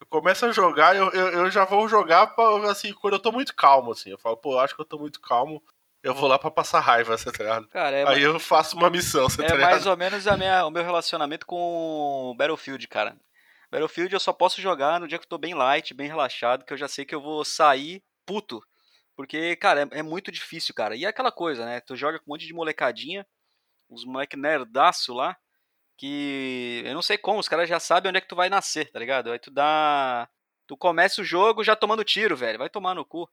Eu começo a jogar, eu, eu, eu já vou jogar pra, assim, quando eu tô muito calmo, assim. Eu falo, pô, acho que eu tô muito calmo. Eu vou lá pra passar raiva, você tá ligado? Cara, é, Aí eu faço uma missão, você é tá ligado? mais ou menos a minha, o meu relacionamento com Battlefield, cara. Battlefield eu só posso jogar no dia que eu tô bem light, bem relaxado, que eu já sei que eu vou sair puto. Porque, cara, é, é muito difícil, cara. E é aquela coisa, né? Tu joga com um monte de molecadinha, os moleque nerdaço lá, que eu não sei como, os caras já sabem onde é que tu vai nascer, tá ligado? Aí tu dá. Tu começa o jogo já tomando tiro, velho. Vai tomar no cu.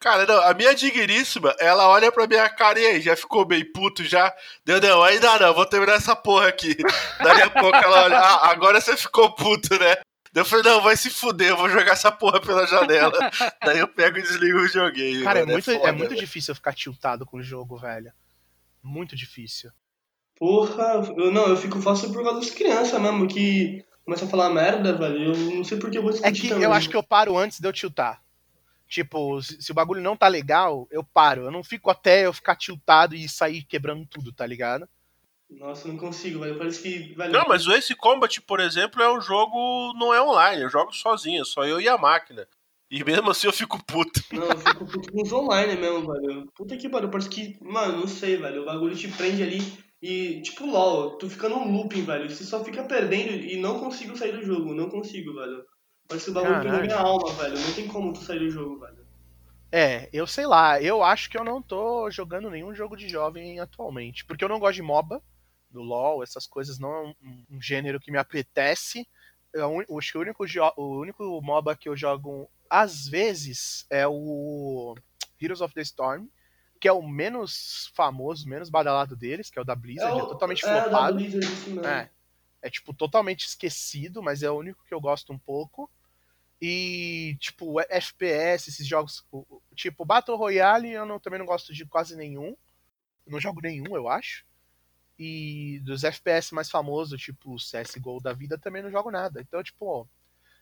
Cara, não, a minha digníssima, ela olha pra minha cara e aí, já ficou bem puto, já. Deu, não, ainda não, vou terminar essa porra aqui. Daí a pouco ela olha, ah, agora você ficou puto, né? Daí eu falei, não, vai se fuder, eu vou jogar essa porra pela janela. Daí eu pego e desligo o joguinho. Cara, é mano, muito, é foda, muito velho. difícil eu ficar tiltado com o jogo, velho. Muito difícil. Porra, eu não, eu fico fácil por causa das crianças mesmo, que começa a falar merda, velho. Eu não sei porque eu vou É discutir que também. eu acho que eu paro antes de eu tiltar. Tipo, se, se o bagulho não tá legal, eu paro. Eu não fico até eu ficar tiltado e sair quebrando tudo, tá ligado? Nossa, não consigo, velho. Parece que. Velho, Não, mas o Ace Combat, por exemplo, é um jogo. não é online, eu jogo sozinho, só eu e a máquina. E mesmo assim eu fico puto. Não, eu fico puto com os online mesmo, velho. Puta que pariu, parece que. Mano, não sei, velho. O bagulho te prende ali e, tipo, LOL, tu fica num looping, velho. Você só fica perdendo e não consigo sair do jogo. Não consigo, velho. Parece que o bagulho pegou Caralho. minha alma, velho. Não tem como tu sair do jogo, velho. É, eu sei lá, eu acho que eu não tô jogando nenhum jogo de jovem atualmente. Porque eu não gosto de MOBA, do LoL, essas coisas não é um, um gênero que me apetece. Eu, acho que o único, o único MOBA que eu jogo às vezes é o Heroes of the Storm, que é o menos famoso, menos badalado deles, que é o da Blizzard, é, o- totalmente é, da flopado. Blizzard, isso mesmo. É. É, tipo, totalmente esquecido, mas é o único que eu gosto um pouco. E, tipo, FPS, esses jogos, tipo, Battle Royale, eu não- também não gosto de quase nenhum. Não jogo nenhum, eu acho. E dos FPS mais famosos, tipo CSGO da vida, também não jogo nada. Então, tipo,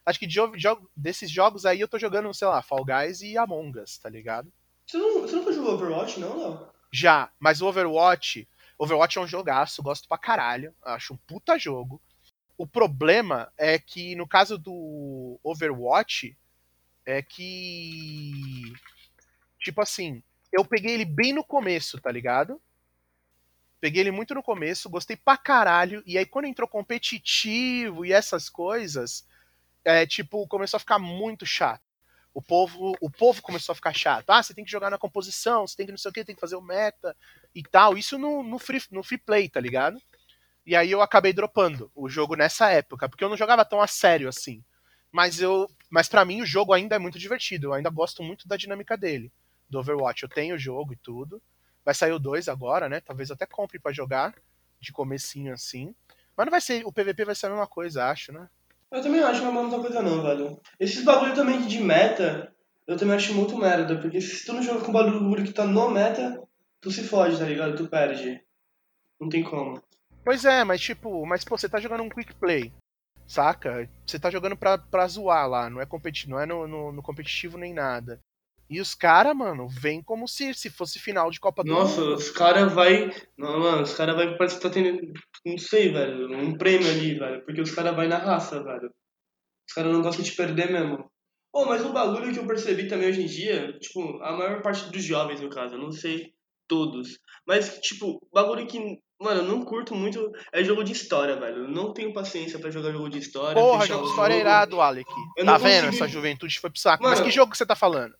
acho que de jogo- desses jogos aí eu tô jogando, sei lá, Fall Guys e Among Us, tá ligado? Você, não, você nunca jogou Overwatch, não, Léo? Já, mas o Overwatch, Overwatch é um jogaço, gosto pra caralho, acho um puta jogo. O problema é que no caso do Overwatch é que tipo assim, eu peguei ele bem no começo, tá ligado? Peguei ele muito no começo, gostei pra caralho, e aí quando entrou competitivo e essas coisas, é tipo, começou a ficar muito chato. O povo, o povo começou a ficar chato. Ah, você tem que jogar na composição, você tem que não sei o que, tem que fazer o meta e tal. Isso no, no, free, no free play, tá ligado? E aí eu acabei dropando o jogo nessa época, porque eu não jogava tão a sério assim. Mas eu, mas para mim o jogo ainda é muito divertido. Eu ainda gosto muito da dinâmica dele, do Overwatch. Eu tenho o jogo e tudo. Vai sair o 2 agora, né? Talvez até compre pra jogar de comecinho assim. Mas não vai ser, o PVP vai ser a mesma coisa, acho, né? Eu também acho que não é muita coisa não, velho. Esses bagulho também de meta, eu também acho muito merda, porque se tu não joga com o bagulho que tá no meta, tu se fode, tá ligado? Tu perde. Não tem como. Pois é, mas tipo, mas pô, você tá jogando um quick play, saca? Você tá jogando pra, pra zoar lá, não é, competi não é no, no, no competitivo nem nada. E os caras, mano, vem como se, se fosse final de Copa do Nossa, Mundo. os caras vai. Não, mano, os caras vai. Parece que tá tendo. Não sei, velho. Um prêmio ali, velho. Porque os caras vai na raça, velho. Os caras não gostam de perder mesmo. Oh, mas o bagulho que eu percebi também hoje em dia, tipo, a maior parte dos jovens, no caso, eu não sei todos. Mas, tipo, bagulho que, mano, eu não curto muito é jogo de história, velho. Eu não tenho paciência pra jogar jogo de história. Porra, jogo de história é irado, Alec. Eu Tá vendo? consigo- Essa juventude foi pro saco. Mas Mano, que jogo que você tá falando?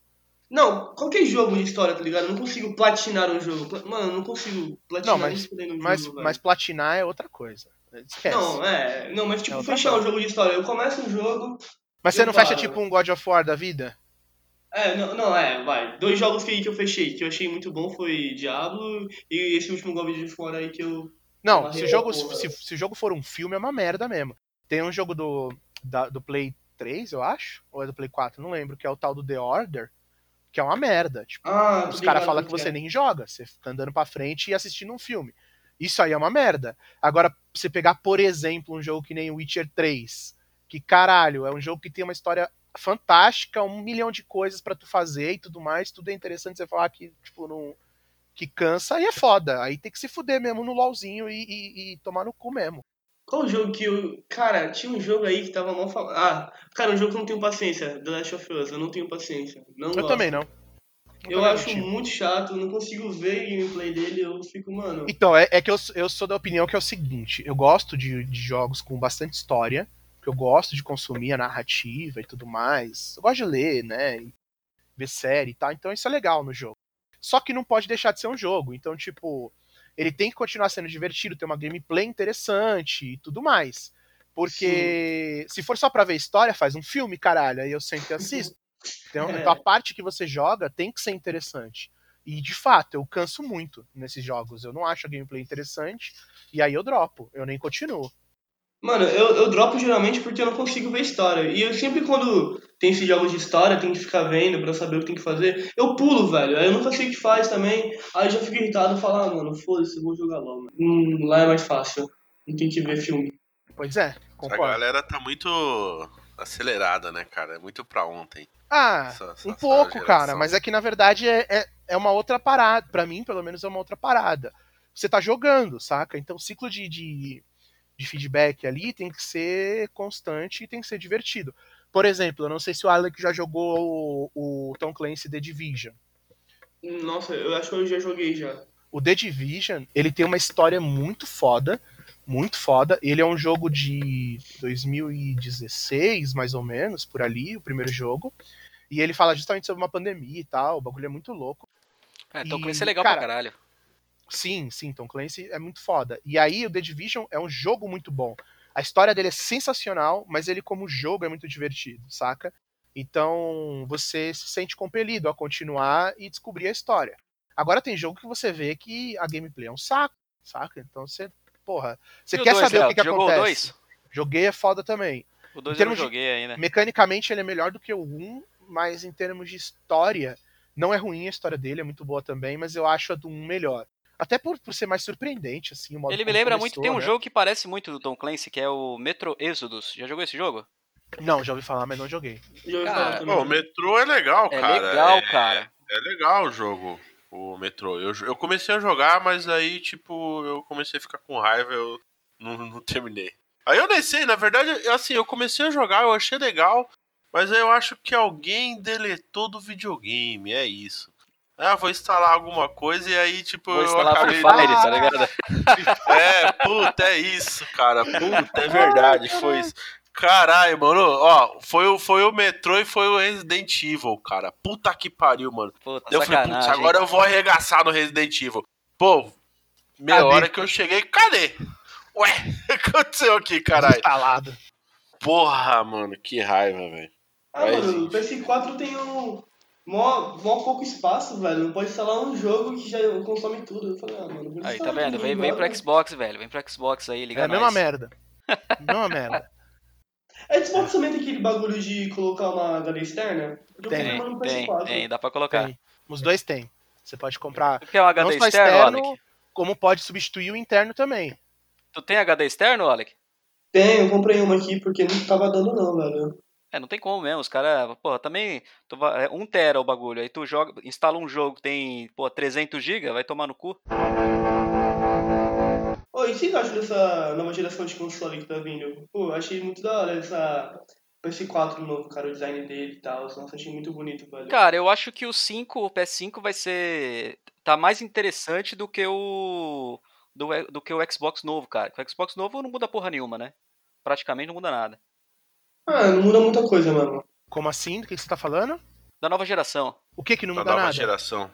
Não, qualquer jogo de história, tá ligado? Eu não consigo platinar um jogo. Mano, eu não consigo platinar Não, mas- um Mas, jogo, mas platinar é outra coisa. Esquece. Não, é. Não, mas tipo, É fechar coisa. um jogo de história. Eu começo um jogo. mas você não fecha paro. tipo um God of War da vida? É, não, não, é, vai. Dois jogos que, que eu fechei, que eu achei muito bom foi Diablo e esse último God de fora aí que eu. Não, se o, jogo, se, se o jogo for um filme, é uma merda mesmo. Tem um jogo do, da- do Play 3, eu acho, ou é do Play 4, não lembro, que é o tal do The Order, que é uma merda. Tipo, Ah, os caras falam que você é. nem joga, você fica andando pra frente e assistindo um filme. Isso aí é uma merda. Agora, você pegar, por exemplo, um jogo que nem Witcher 3, que caralho, é um jogo que tem uma história fantástica, um milhão de coisas pra tu fazer e tudo mais, tudo é interessante você falar que, tipo, não. Que cansa, aí é foda. Aí tem que se fuder mesmo no LOLzinho e, e- e tomar no cu mesmo. Qual o jogo que eu. Cara, tinha um jogo aí que tava mal falado. Ah, cara, um jogo que eu não tenho paciência. The Last of Us, eu não tenho paciência. Não Eu gosto. também não. Eu acho muito chato, não consigo ver gameplay dele, eu fico, mano. Então, é, é que eu, eu sou da opinião que é o seguinte: eu gosto de, de jogos com bastante história, que eu gosto de consumir a narrativa e tudo mais. Eu gosto de ler, né? e ver série e tal, então isso é legal no jogo. Só que não pode deixar de ser um jogo. Então, tipo, ele tem que continuar sendo divertido, ter uma gameplay interessante e tudo mais. Porque se for só pra ver história, faz um filme, caralho, aí eu sempre assisto. Então, É. então a parte que você joga tem que ser interessante. E de fato, eu canso muito nesses jogos. Eu não acho a gameplay interessante. E aí eu dropo, eu nem continuo. Mano, eu, eu dropo geralmente porque eu não consigo ver história. E eu sempre quando tem esses jogos de história, tem que ficar vendo pra saber o que tem que fazer, eu pulo, velho. Aí eu nunca sei o que faz também. Aí eu já fico irritado e falo, ah, mano, foda-se, eu vou jogar LOL. mano. Hum, lá é mais fácil. Não tem que ver filme. Pois é, A concordo. galera tá muito acelerada, né, cara? É muito pra ontem. Ah, essa- essa- um essa pouco, geração. cara. Mas é que na verdade é, é, é uma outra parada. Pra mim, pelo menos, é uma outra parada. Você tá jogando, saca? Então o ciclo de, de, de feedback ali tem que ser constante e tem que ser divertido. Por exemplo, eu não sei se o Alec já jogou o, o Tom Clancy The Division. Nossa, eu acho que eu já joguei já. O The Division, ele tem uma história muito foda, muito foda. Ele é um jogo de 2016, mais ou menos, por ali, o primeiro jogo. E ele fala justamente sobre uma pandemia e tal, o bagulho é muito louco. É, então E, Clancy é legal cara, pra caralho. Sim, sim, Tom Clancy é muito foda. E aí o The Division é um jogo muito bom. A história dele é sensacional, mas ele como jogo é muito divertido, saca? Então você se sente compelido a continuar e descobrir a história. Agora tem jogo que você vê que a gameplay é um saco, saca? Então você, porra, você E quer dois, saber Léo? o que, que jogou acontece. dois? Joguei é foda também. O 2 Em eu não termos de- joguei ainda. Mecanicamente ele é melhor do que o 1, mas em termos de história, não é ruim a história dele, é muito boa também, mas eu acho a do 1 melhor. Até por, por ser mais surpreendente, assim, o modo Ele me lembra começou, muito, tem um né? jogo que parece muito do Tom Clancy, que é o Metro Exodus. Já jogou esse jogo? Não, já ouvi falar, mas não joguei. Cara, o metrô é legal, É cara. legal, é, cara. É legal o jogo, o metrô. Eu, eu comecei a jogar, mas aí, tipo, eu comecei a ficar com raiva, eu não, não terminei. Aí eu nem sei, na verdade, assim, eu comecei a jogar, eu achei legal, mas aí eu acho que alguém deletou do videogame, é isso. Ah, vou instalar alguma coisa e aí, tipo, Vou eu instalar Free acabei. Fire, tá ligado? É, puta, é isso, cara. Puta, é verdade, foi isso. Caralho, mano, ó, foi, o- foi o Metro e foi o Resident Evil, cara. Puta que pariu, mano. Puta, Eu falei, putz, agora eu vou arregaçar no Resident Evil. Pô, meia Cadê? hora que eu cheguei, cadê? Ué, o que aconteceu aqui, caralho? Instalado. Porra, mano, que raiva, velho. Ah, Mas, mano, o enfim. PS4 tem um. Mó, mó pouco espaço, velho. Não pode instalar um jogo que já consome tudo. Eu falei, ah, mano, vou Aí, tá vendo? Vem, vem pro Xbox, velho. Vem pro Xbox aí, liga É a mesma merda. Mesma merda. A Xbox também tem aquele bagulho de colocar uma HD externa? Eu Tem, Tem, PS4. tem, dá pra colocar. Tem. Os dois tem. Você pode comprar Tu quer um HD não só externo, externo, Alec? como pode substituir o interno também. Tu tem HD externo, Alec? Tem, eu comprei uma aqui porque não tava dando não, velho. É, não tem como mesmo, os caras, porra, também, tu é 1 tera o bagulho, aí tu joga, instala um jogo que tem, pô, 300 GB, vai tomar no cu. E o que vocês acham dessa nova geração de console que tá vindo? Pô, achei muito da hora essa PS4 novo, cara, o design dele e tal. Nossa, achei muito bonito, velho. Cara, eu acho que o 5, o PS5 vai ser, tá mais interessante do que o, do, do que o Xbox novo, cara. O Xbox novo não muda porra nenhuma, né? Praticamente não muda nada. Ah, não muda muita coisa, mano. Como assim? Do que você tá falando? Da nova geração. O que que não Da muda nova nada? geração.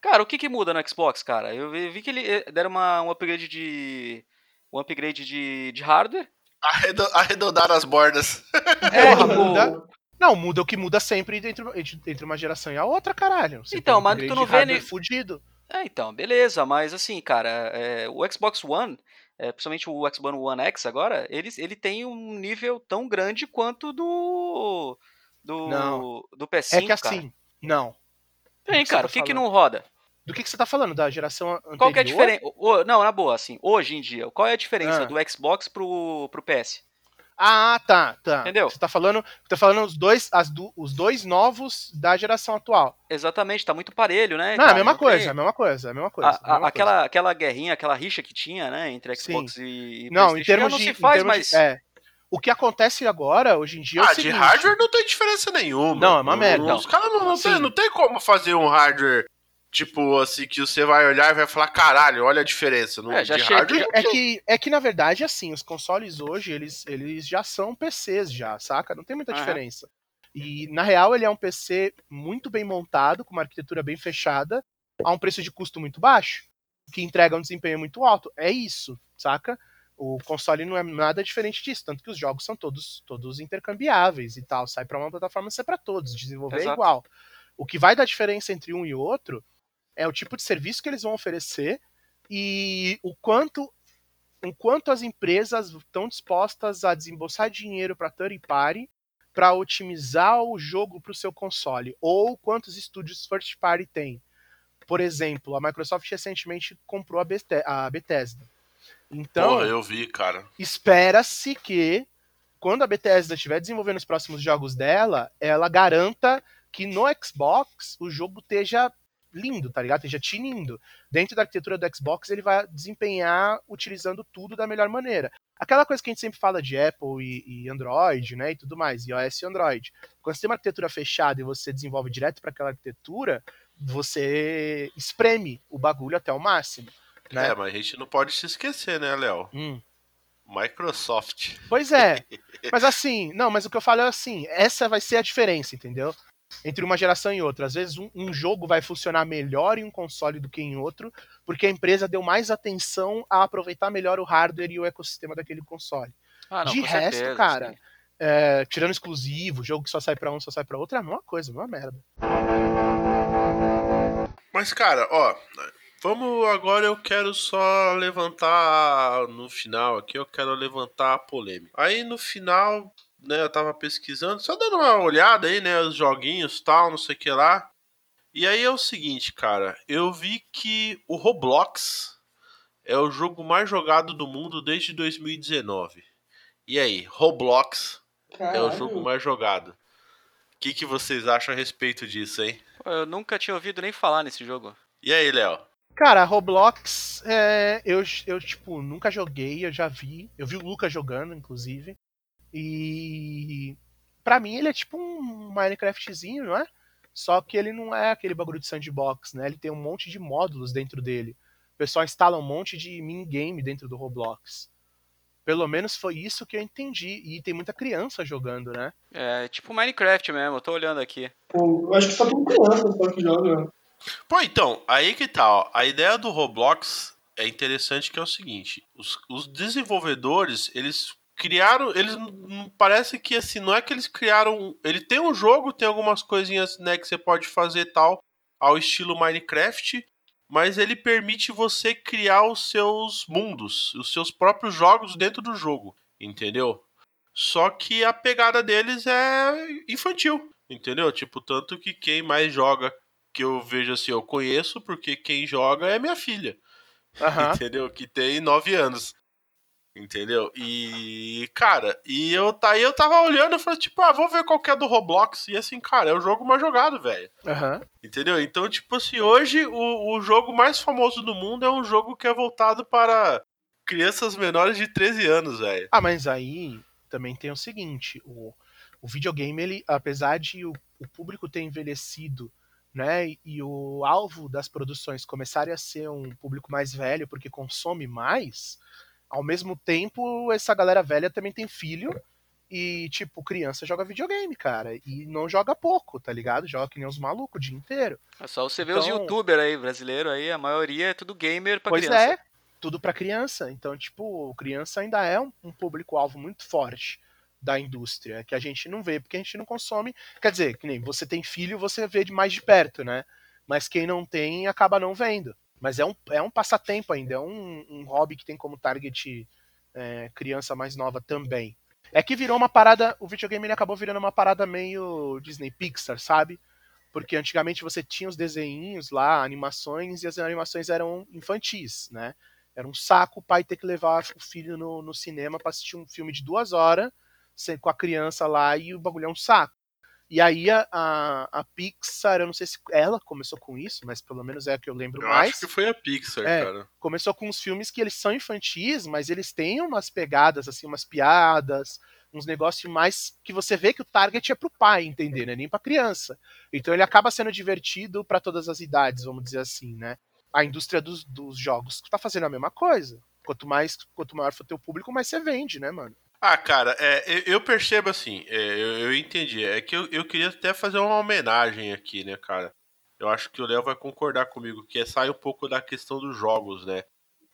Cara, o que que muda no Xbox, cara? Eu vi que ele eh, deram uma, um upgrade de, um upgrade de, de hardware. Arredo- Arredondar as bordas. É, Porra, tipo, muda. Não, muda o que muda sempre entre, entre, uma geração e a outra, caralho. Você Então, um mas tu não vê ni- fudido. É, então, beleza, mas assim, cara, é, o Xbox One, é, principalmente o Xbox One X agora, ele, ele tem um nível tão grande quanto do. do. Não. do PS5. É que cara. assim, não. Tem, que cara, tá o que, que falando? não roda? Do que, que você tá falando? Da geração anterior? Qual que é a diferença? Não, na boa, assim, hoje em dia, qual é a diferença Ah. do Xbox pro, pro PS? Ah, tá, tá. Entendeu? Você tá falando, tá falando os dois, as du- os dois novos da geração atual. Exatamente, tá muito parelho, né? não, é cara? a mesma Não coisa, tem- é a mesma coisa, é a mesma coisa. A- a a- mesma aquela, aquela guerrinha, aquela rixa que tinha, né, entre Sim. Xbox e, e Não, PlayStation em termos não de. se faz termos mais. de- é. O que acontece agora, hoje em dia, é o Ah, de seguinte, hardware não tem diferença nenhuma. Não, é uma merda. Os caras não, não, Sim. tem, não tem como fazer um hardware, tipo, assim, que você vai olhar e vai falar, caralho, olha a diferença. Não, É, já de hardware É que, é que, na verdade, assim, os consoles hoje, eles, eles já são PCs já, saca? Não tem muita Aham. diferença. E, na real, ele é um PC muito bem montado, com uma arquitetura bem fechada, a um preço de custo muito baixo, que entrega um desempenho muito alto. É isso, saca? O console não é nada diferente disso, tanto que os jogos são todos, todos intercambiáveis e tal. Sai pra uma plataforma, sai pra todos. Desenvolver é igual. O que vai dar diferença entre um e outro é o tipo de serviço que eles vão oferecer e o quanto o quanto as empresas estão dispostas a desembolsar dinheiro para third party para otimizar o jogo para o seu console ou quantos estúdios first party tem. Por exemplo, a Microsoft recentemente comprou a Bethesda. A Bethesda. Então, Porra, eu vi, cara. espera-se que quando a Bethesda estiver desenvolvendo os próximos jogos dela, ela garanta que no Xbox o jogo esteja lindo, tá ligado? Esteja tinindo. Dentro da arquitetura do Xbox, ele vai desempenhar utilizando tudo da melhor maneira. Aquela coisa que a gente sempre fala de Apple e, e Android, né, e tudo mais, iOS e Android. Quando você tem uma arquitetura fechada e você desenvolve direto para aquela arquitetura, você espreme o bagulho até o máximo. Né? É, mas a gente não pode se esquecer, né, Léo? Hum. Microsoft. Pois é. Mas assim, não, mas o que eu falo é assim, essa vai ser a diferença, entendeu? Entre uma geração e outra. Às vezes um, um jogo vai funcionar melhor em um console do que em outro, porque a empresa deu mais atenção a aproveitar melhor o hardware e o ecossistema daquele console. Ah, não, De resto, certeza, cara. É, tirando exclusivo, jogo que só sai pra um, só sai pra outro, é a mesma coisa, a mesma merda. Mas, cara, ó, vamos agora eu quero só levantar no final aqui, eu quero levantar a polêmica. Aí no final, né, eu tava pesquisando, só dando uma olhada aí, né, os joguinhos tal, não sei o que lá. E aí é o seguinte, cara, eu vi que o Roblox é o jogo mais jogado do mundo desde 2019. E aí, Roblox é o jogo mais jogado. O que, que vocês acham a respeito disso, hein? Pô, Eu nunca tinha ouvido nem falar nesse jogo. E aí, Léo? Cara, Roblox, é, eu, eu, tipo, nunca joguei, eu já vi. Eu vi o Lucas jogando, inclusive. E. Pra mim, ele é tipo um Minecraftzinho, não é? Só que ele não é aquele bagulho de sandbox, né? Ele tem um monte de módulos dentro dele. O pessoal instala um monte de minigame dentro do Roblox. Pelo menos foi isso que eu entendi. E tem muita criança jogando, né? É tipo Minecraft mesmo, eu tô olhando aqui. Pô, eu acho que só tem criança só que joga. Pô, então, aí que tá, ó. A ideia do Roblox é interessante que é o seguinte: os, os desenvolvedores, eles criaram. Eles parece que assim, não é que eles criaram. Ele tem um jogo, tem algumas coisinhas né, que você pode fazer tal, ao estilo Minecraft, mas ele permite você criar os seus mundos, os seus próprios jogos dentro do jogo, entendeu? Só que a pegada deles é infantil, entendeu? Tipo, tanto que quem mais joga que eu vejo assim, eu conheço, porque quem joga é minha filha, Aham. entendeu? Que tem 9 anos. Entendeu? E, cara, e eu, tá, aí eu tava olhando e falei, tipo, ah, vou ver qual que é do Roblox. E assim, cara, é o jogo mais jogado, velho. Aham. Entendeu? Então, tipo assim, hoje o, o jogo mais famoso do mundo é um jogo que é voltado para crianças menores de 13 anos, velho. Ah, mas aí também tem o seguinte, o, o videogame, ele, apesar de o, o público ter envelhecido, né, e, e o alvo das produções começarem a ser um público mais velho porque consome mais, ao mesmo tempo essa galera velha também tem filho e, tipo, criança joga videogame, cara, e não joga pouco, tá ligado? Joga que nem os malucos o dia inteiro. É só você ver os Então- youtubers aí, brasileiro aí, a maioria é tudo gamer pra pois criança. é, tudo pra criança. Então, tipo, criança ainda é um, um público-alvo muito forte da indústria, que a gente não vê, porque a gente não consome. Quer dizer, que nem você tem filho, você vê de mais de perto, né? Mas quem não tem acaba não vendo. Mas é um, é um passatempo ainda, é um, um hobby que tem como target é, criança mais nova também. É que virou uma parada, o videogame ele acabou virando uma parada meio Disney Pixar, sabe? Porque antigamente você tinha os desenhinhos lá, animações, e as animações eram infantis, né? Era um saco o pai ter que levar o filho no, no cinema para assistir um filme de duas horas com a criança lá e o bagulho é um saco. E aí a, a, a, Pixar, eu não sei se ela começou com isso, mas pelo menos é a que eu lembro eu mais. Acho que foi a Pixar, é, cara. Começou com uns filmes que eles são infantis, mas eles têm umas pegadas, assim, umas piadas, uns negócios mais que você vê que o target é pro pai, entender, né? Nem pra criança. Então ele acaba sendo divertido para todas as idades, vamos dizer assim, né? A indústria dos, dos jogos tá fazendo a mesma coisa. Quanto mais, quanto maior for teu público, mais você vende, né, mano? Ah, cara, é, eu, percebo assim, é, eu, eu, entendi. É que eu, eu queria até fazer uma homenagem aqui, né, cara? Eu acho que o Léo vai concordar comigo, que é sair um pouco da questão dos jogos, né?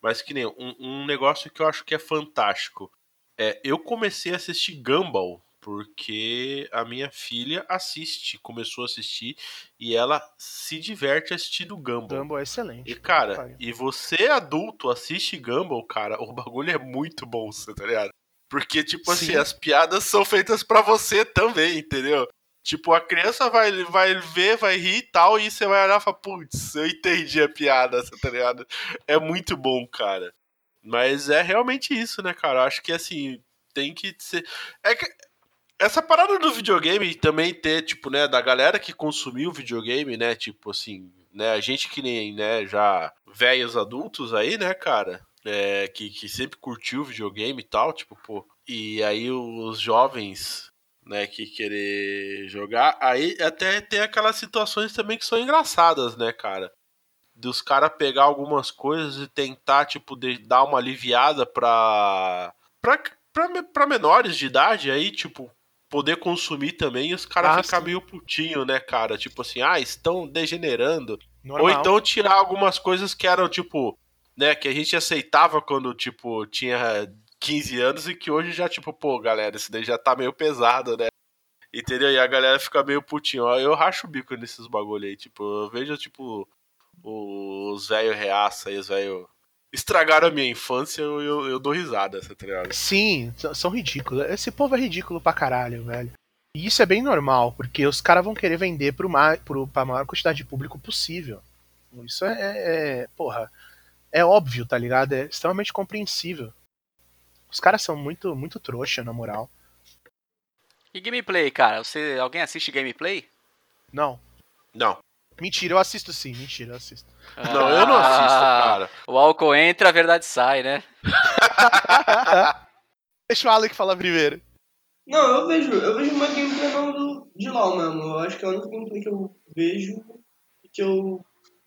Mas que nem um, um negócio que eu acho que é fantástico. É, eu comecei a assistir Gumball porque a minha filha assiste, começou a assistir e ela se diverte assistindo Gumball. Gumball é excelente. E cara, e você adulto assiste Gumball, cara, o bagulho é muito bom, você tá ligado? Porque, tipo assim, Sim. assim, as piadas são feitas para você também, entendeu? Tipo, a criança vai, vai ver, vai rir e tal, e você vai olhar e falar, putz, eu entendi a piada, tá ligado? É muito bom, cara. Mas é realmente isso, né, cara? Eu acho que, assim, tem que ser... É que essa parada do videogame também ter, tipo, né, da galera que consumiu videogame, né, tipo assim, né, a gente que nem, né, já velhos adultos aí, né, cara, é, que, que sempre curtiu videogame e tal, tipo, pô. E aí os jovens, né, que querer jogar, aí até tem aquelas situações também que são engraçadas, né, cara? Dos caras pegar algumas coisas e tentar, tipo, de, dar uma aliviada pra, pra, pra, pra menores de idade aí, tipo, poder consumir também e os caras ah, ficar meio putinho, né, cara? Tipo assim, ah, estão degenerando. Normal. Ou então tirar algumas coisas que eram, tipo, né, que a gente aceitava quando, tipo, tinha 15 anos e que hoje já, tipo, pô, galera, isso daí já tá meio pesado, né? Entendeu? E a galera fica meio putinho. Eu racho o bico nesses bagulho aí. Tipo, eu vejo, tipo, os velhos reaça aí, os velhos. Estragaram a minha infância, eu, eu, eu dou risada, essa tá ligado? Sim, são ridículos. Esse povo é ridículo pra caralho, velho. E isso é bem normal, porque os caras vão querer vender pro, pro, pra maior quantidade de público possível. Isso é, é, é porra é óbvio, tá ligado? É extremamente compreensível. Os caras são muito, muito trouxa, na moral. E gameplay, cara? Você, alguém assiste gameplay? Não. Não. Mentira, eu assisto sim, mentira, eu assisto. Ah, não, eu não assisto, cara. O álcool entra, a verdade sai, né? Deixa o Alec falar primeiro. Não, eu vejo, eu vejo mais gameplay não do, de LoL mesmo. Eu acho que é a única gameplay que eu vejo que eu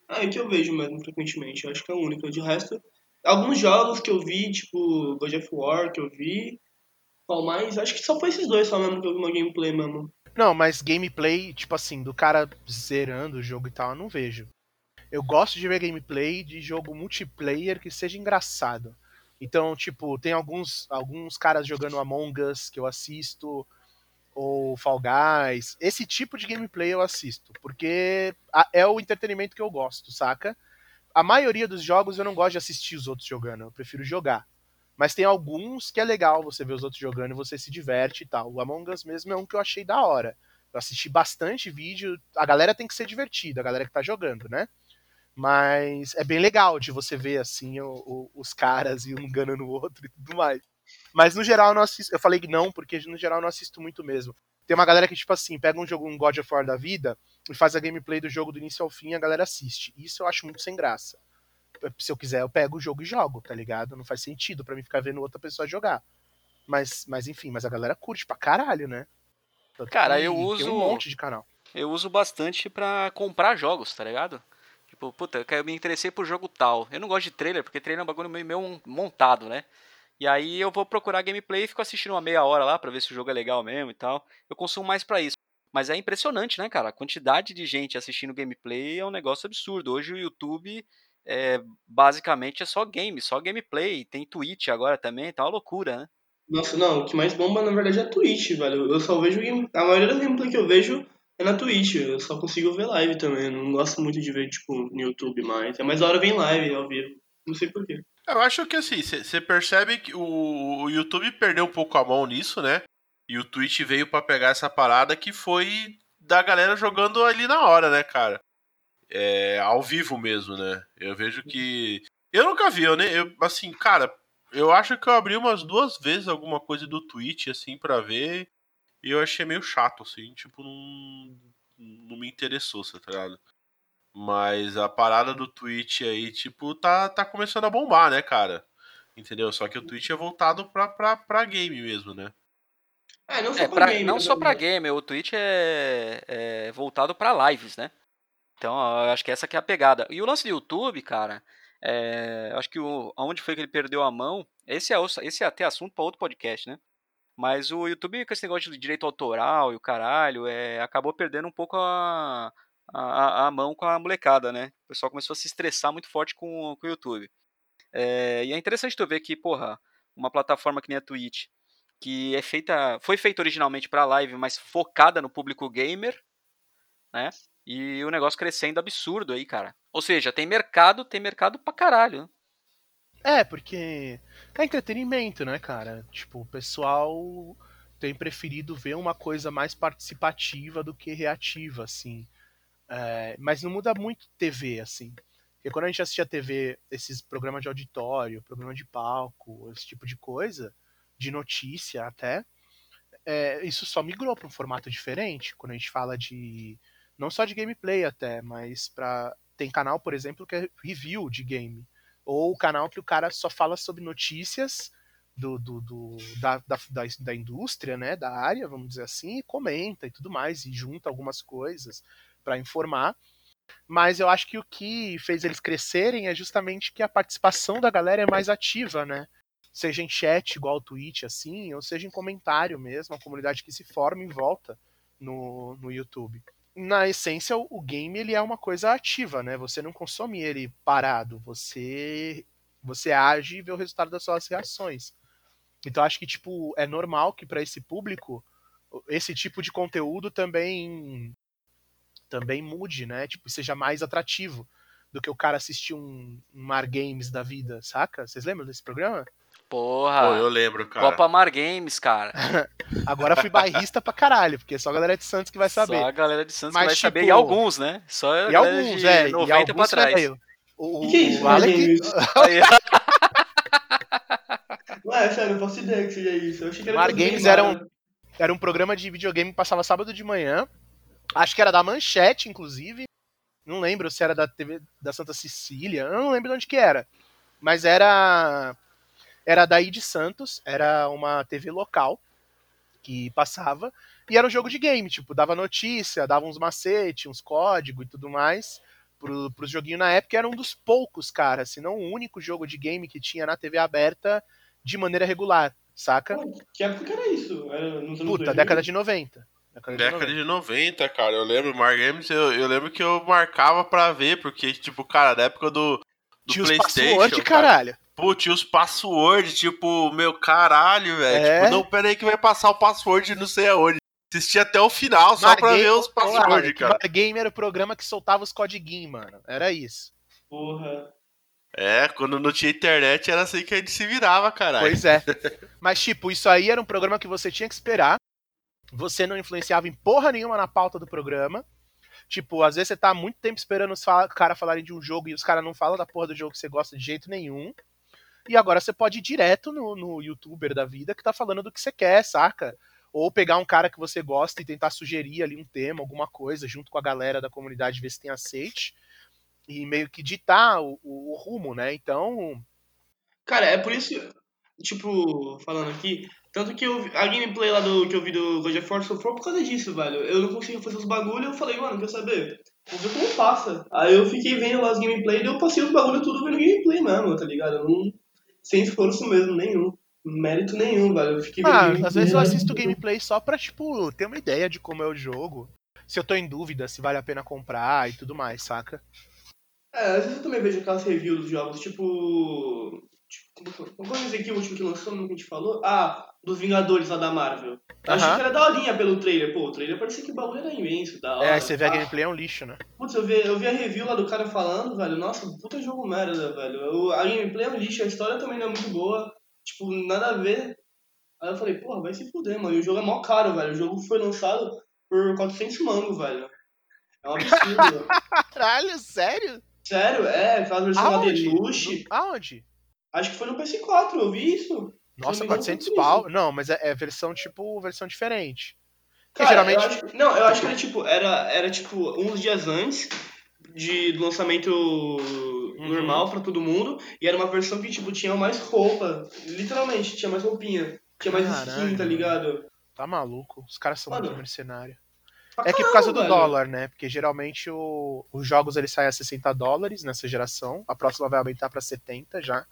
ah, é que eu vejo mesmo frequentemente. Eu acho que é a única. De resto, alguns jogos que eu vi, tipo God of War, que eu vi. Qual mais? Acho que só foi esses dois só mesmo que eu vi uma gameplay mesmo. Não, mas gameplay, tipo assim, do cara zerando o jogo e tal, eu não vejo. Eu gosto de ver gameplay de jogo multiplayer que seja engraçado. Então, tipo, tem alguns, alguns caras jogando Among Us que eu assisto ou Fall Guys. Esse tipo de gameplay eu assisto, porque é o entretenimento que eu gosto, saca? A maioria dos jogos eu não gosto de assistir os outros jogando, eu prefiro jogar. Mas tem alguns que é legal você ver os outros jogando e você se diverte e tal. O Among Us mesmo é um que eu achei da hora. Eu assisti bastante vídeo. A galera tem que ser divertida, a galera que tá jogando, né? Mas é bem legal de você ver assim o, o, os caras e um enganando o outro e tudo mais. Mas no geral eu não assisto. Eu falei que não, porque no geral eu não assisto muito mesmo. Tem uma galera que, tipo assim, pega um jogo, um God of War da vida, e faz a gameplay do jogo do início ao fim e a galera assiste. Isso eu acho muito sem graça. Se eu quiser, eu pego o jogo e jogo, tá ligado? Não faz sentido para mim ficar vendo outra pessoa jogar. Mas, mas enfim, mas a galera curte pra caralho, né? Tanto Cara, eu uso. um monte de canal. Eu uso bastante pra comprar jogos, tá ligado? Tipo, puta, eu me interessei por jogo tal. Eu não gosto de trailer, porque trailer é um bagulho meio, meio montado, né? E aí eu vou procurar gameplay e fico assistindo uma meia hora lá para ver se o jogo é legal mesmo e tal. Eu consumo mais para isso. Mas é impressionante, né, cara? A quantidade de gente assistindo gameplay é um negócio absurdo. Hoje o YouTube é, basicamente é só game, só gameplay. Tem Twitch agora também, tá uma loucura, né? Nossa, não, o que mais bomba na verdade é a Twitch, velho. Eu só vejo. game- A maioria das gameplay que eu vejo é na Twitch. Eu só consigo ver live também. Eu não gosto muito de ver, tipo, no YouTube mais. É mais hora ver em live, ao vivo. Não sei porquê. Eu acho que assim, você percebe que o, o YouTube perdeu um pouco a mão nisso, né? E o Twitch veio pra pegar essa parada que foi da galera jogando ali na hora, né, cara? É, ao vivo mesmo, né? Eu vejo que. Eu nunca vi, eu, nem, eu assim, cara, eu acho que eu abri umas duas vezes alguma coisa do Twitch, assim, pra ver. E eu achei meio chato, assim, tipo, não, não me interessou, tá ligado? Mas a parada do Twitch aí, tipo, tá, tá começando a bombar, né, cara? Entendeu? Só que o Twitch é voltado pra, pra, pra game mesmo, né? É, não só É, pra game. não né, só pra game, o Twitch é, é voltado pra lives, né? Então, eu acho que essa que é a pegada. E o lance do YouTube, cara, é, eu acho que o, aonde foi que ele perdeu a mão, esse é, o- esse é até assunto pra outro podcast, né? Mas o YouTube, com esse negócio de direito autoral e o caralho, é, acabou perdendo um pouco a, a, a mão com a molecada, né? O pessoal começou a se estressar muito forte com, com o YouTube. É, e é interessante tu ver que, porra, uma plataforma que nem a Twitch, que é feita, foi feita originalmente para live, mas focada no público gamer, né? E o negócio crescendo absurdo aí, cara. Ou seja, tem mercado, tem mercado pra caralho. né? É, porque é entretenimento, né, cara? Tipo, o pessoal tem preferido ver uma coisa mais participativa do que reativa, assim. É, mas não muda muito TV, assim. Porque quando a gente assistia TV, esses programas de auditório, programa de palco, esse tipo de coisa, de notícia até, é, isso só migrou para um formato diferente. Quando a gente fala de. Não só de gameplay até, mas pra. Tem canal, por exemplo, que é review de game. Ou o canal que o cara só fala sobre notícias do, do, do- da, da, da, da indústria, né? Da área, vamos dizer assim, e comenta e tudo mais, e junta algumas coisas para informar. Mas eu acho que o que fez eles crescerem é justamente que a participação da galera é mais ativa, né? Seja em chat, igual o Twitch, assim, ou seja em comentário mesmo, a comunidade que se forma em volta no, no YouTube. Na essência, o, o game ele é uma coisa ativa, né? Você não consome ele parado, você você age e vê o resultado das suas reações. Então acho que tipo é normal que para esse público esse tipo de conteúdo também também mude, né? Tipo, seja mais atrativo do que o cara assistir um, um Mar Games da vida, saca? Vocês lembram desse programa? Porra. Pô, eu lembro, cara. Copa Mar Games, cara. Agora fui bairrista pra caralho, porque só a galera de Santos que vai saber. Só a galera de Santos Mas, que vai saber. tipo, E alguns, né? Só E alguns, de é, 90 e alguns pra trás. velho. O, O que é isso, o Alec, Ué, sério, eu não faço ideia que seja isso. Eu achei que era Mar Games era um, era um programa de videogame que passava sábado de manhã. Acho que era da Manchete, inclusive. Não lembro se era da TV da Santa Cecília. Eu não lembro de onde que era. Mas era era daí de Santos, era uma TV local que passava e era um jogo de game, tipo, dava notícia, dava uns macete, uns códigos e tudo mais pro, pros joguinhos na época, era um dos poucos, cara, se não o único jogo de game que tinha na TV aberta de maneira regular, saca? Que época que era isso? Era Puta, 2000? década de 90. Década de Década 90. de 90, cara. Eu lembro, Mar Games, eu, eu lembro que eu marcava pra ver, porque, tipo, cara, na época do, do Tinha os PlayStation. password, cara, caralho. Pô, tinha os password, tipo, meu caralho, velho. É? Tipo, não, pera aí que vai passar o password não sei aonde. Assistia até o final, só pra ver os password, cara. Mar Game era o programa que soltava os codiguinhos, mano. Era isso. Porra. É, quando não tinha internet era assim que a gente se virava, caralho. Pois é. Mas, tipo, isso aí era um programa que você tinha que esperar. Você não influenciava em porra nenhuma na pauta do programa. Tipo, às vezes você tá muito tempo esperando os caras falarem de um jogo e os caras não falam da porra do jogo que você gosta de jeito nenhum. E agora você pode ir direto no, no youtuber da vida que tá falando do que você quer, saca? Ou pegar um cara que você gosta e tentar sugerir ali um tema, alguma coisa, junto com a galera da comunidade, ver se tem aceite. E meio que ditar o, o- o rumo, né? Então, Cara, é por isso, tipo, falando aqui, tanto que eu, a gameplay lá do que eu vi do God of War sofreu por causa disso, velho. Eu não conseguia fazer os bagulho, eu falei, mano, quer saber? Vou ver como passa. Aí eu fiquei vendo lá as gameplay e eu passei os bagulho tudo vendo gameplay mesmo, tá ligado? Eu não, sem esforço mesmo, nenhum. Mérito nenhum, velho. Eu fiquei vendo Ah, gameplay, às vezes eu né? assisto gameplay só pra, tipo, ter uma ideia de como é o jogo. Se eu tô em dúvida se vale a pena comprar e tudo mais, saca? É, às vezes eu também vejo aquelas reviews dos jogos, tipo. Como foi esse aqui o último que lançou, não que a gente falou? Ah, dos Vingadores lá da Marvel. Eu achei que era daorinha pelo trailer. Pô, o trailer parecia que o bagulho era imenso, da hora. É, você vê a gameplay é um lixo, né? Putz, eu vi, eu vi a review lá do cara falando, velho. Nossa, puta jogo merda, velho. Eu- a gameplay é um lixo, a história também não é muito boa. Tipo, nada a ver. Aí eu falei, porra, vai se fuder, mano. E o jogo é mó caro, velho. O jogo foi lançado por 400 mango, velho. É um absurdo. Caralho, sério? Sério, é, aquela versão lá Aonde? deluxe. No- Aonde? Acho que foi no PS4, eu vi isso. Nossa, não me engano, 400 foi pau? Não, mas é, é versão, tipo, versão diferente. Cara, geralmente... eu acho, não, eu acho que era tipo, era, era tipo uns dias antes de, do lançamento Uhum. normal pra todo mundo. E era uma versão que, tipo, tinha mais roupa. Literalmente, tinha mais roupinha. Tinha mais skin, Caralho. tá ligado? Tá maluco. Os caras são Mano, muito mercenários. É que por causa do velho. dólar, né? Porque geralmente o- os jogos eles saem a 60 dólares nessa geração. A próxima vai aumentar pra 70 já.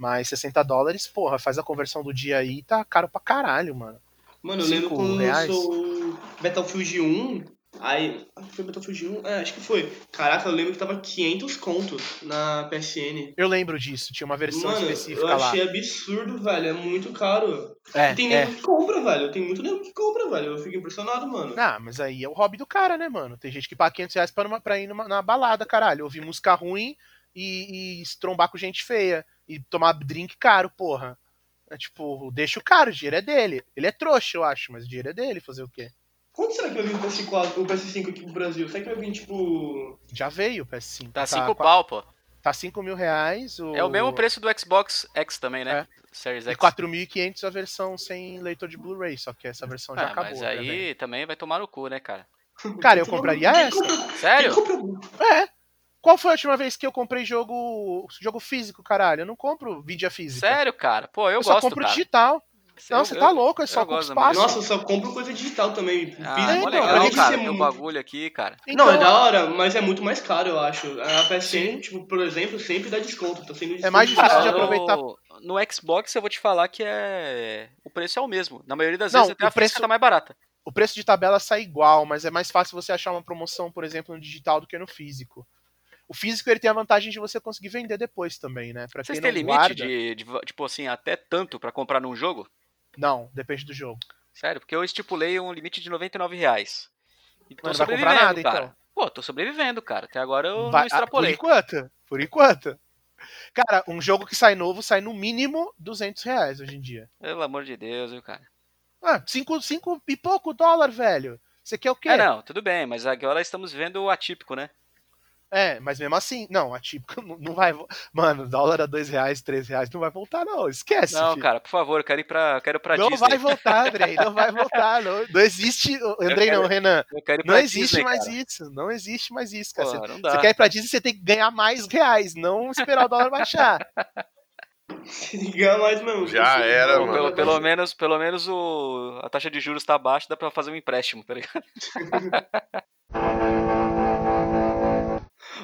Mas 60 dólares, porra, faz a conversão do dia aí, tá caro pra caralho, mano. Mano, eu lembro quando reais? lançou Battlefield 1. Aí. Acho que foi Battlefield 1? É, acho que foi. Caraca, eu lembro que tava 500 contos na PSN. Eu lembro disso, tinha uma versão Mano, eu específica lá. achei absurdo, velho. É muito caro. É, Tem é. nego que compra, velho. Tem muito nego que compra, velho. Eu fico impressionado, mano. Ah, mas aí é o hobby do cara, né, mano? Tem gente que paga 500 reais pra, numa- pra ir numa, na balada, caralho. Ouvir música ruim e, e trombar com gente feia. E tomar drink caro, porra. É tipo, deixa o cara, o dinheiro é dele. Ele é trouxa, eu acho, mas o dinheiro é dele, fazer o quê? Quanto será que vai vir o PS4, o PS5 aqui pro Brasil? Será que vai vir, tipo. Já veio o PS5. Tá 5 qua- pau, pô. Tá 5 mil reais. O... É o mesmo preço do Xbox X também, né? Series E X. 4.500 a versão sem leitor de Blu-ray, só que essa versão já Ah, acabou. mas né, aí velho? também vai tomar no cu, né, cara? Cara, eu compraria essa. Sério? É. Qual foi a última vez que eu comprei jogo jogo físico, caralho? Eu não compro mídia física. Sério, cara? Pô, eu, Eu, só gosto, compro cara. digital. Não, Eu- você eu- tá louco, é só da espaço. Nossa, eu só compro coisa digital também. Ah, Físico, mó então, legal, pra gente cara, um muito- bagulho aqui, cara. Então, Não, é da hora, mas é muito mais caro, eu acho. A PSN, tipo, por exemplo, sempre dá desconto. Tá sendo É mais desconto difícil de Ah, aproveitar. No, no Xbox eu vou te falar que é. O preço é o mesmo. Na maioria das Não, vezes até o a preço- tá mais barata. o preço de tabela sai igual, mas é mais fácil você achar uma promoção, por exemplo, no digital do que no físico. O físico ele tem a vantagem de você conseguir vender depois também, né? Pra Vocês têm limite guarda, de, de, tipo assim, até tanto pra comprar num jogo? Não, depende do jogo. Sério, porque eu estipulei um limite de 99 reais. E tô comprar sobrevivendo, nada, cara. então. Pô, tô sobrevivendo, cara. Até agora eu Vai- não extrapolei. ah, por enquanto, por enquanto. Cara, um jogo que sai novo sai no mínimo 200 reais hoje em dia. Pelo amor de Deus, viu, cara? Ah, 5 cinco e pouco dólar, velho. Você quer o quê? É, não, tudo bem, mas agora estamos vendo o atípico, né? É, mas mesmo assim, não, a típica não, não vai. Mano, dólar a 2 reais, 3 reais, não vai voltar, não. Esquece. Não, filho. cara, por favor, eu quero ir pra, quero ir pra não Disney. vai voltar, Andrei. Não vai voltar. Não, não existe. Andrei, quero- não, Renan. Não existe Disney, mais cara. isso. Não existe mais isso, cara. Porra, Você, não você quer ir pra Disney, você tem que ganhar mais reais, não esperar o dólar baixar. Ganha mais mesmo. Já era, Pô, mano. pelo, pelo menos, pelo menos o, a taxa de juros tá baixa, dá pra fazer um empréstimo, tá ligado?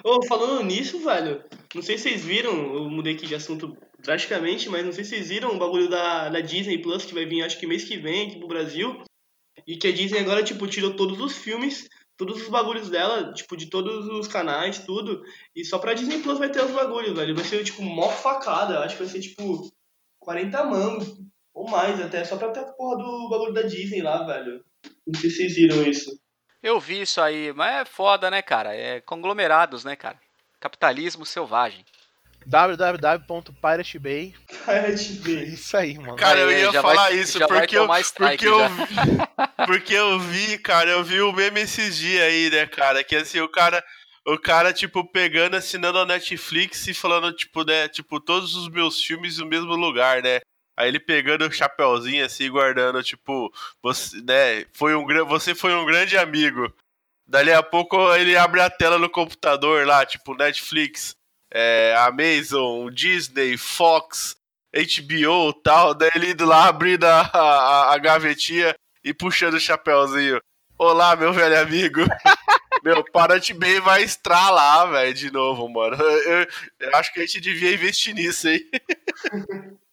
Ô, falando nisso, velho, não sei se vocês viram, eu mudei aqui de assunto drasticamente, mas não sei se vocês viram o bagulho da, da Disney Plus, que vai vir acho que mês que vem aqui pro Brasil. E que a Disney agora, tipo, tirou todos os filmes, todos os bagulhos dela, tipo, de todos os canais, tudo. E só pra Disney Plus vai ter os bagulhos, velho. Vai ser, tipo, mó facada. Acho que vai ser, tipo, 40 mangos. Ou mais até, só pra ter a porra do bagulho da Disney lá, velho. Não sei se vocês viram isso. Eu vi isso aí, mas é foda, né, cara? É conglomerados, né, cara? Capitalismo selvagem. www.piratebay. Pirate É Bay. isso aí, mano. Cara, eu Aí, ia já vai- falar isso vai porque eu, porque, eu vi, porque eu vi, cara, eu vi o meme esses dias aí, né, cara, que assim, o cara, o cara, tipo, pegando, assinando a Netflix e falando, tipo, né, tipo, todos os meus filmes no mesmo lugar, né, aí ele pegando o chapéuzinho assim, guardando, tipo, você, né, foi um, você foi um grande amigo, dali a pouco ele abre a tela no computador lá, tipo, Netflix, é, Amazon, Disney, Fox, HBO tal, daí ele indo lá abrindo a, a, a gavetinha e puxando o chapéuzinho. Olá, meu velho amigo. meu, Pirate Bay vai estralar, velho, de novo, mano. Eu, eu acho que a gente devia investir nisso aí.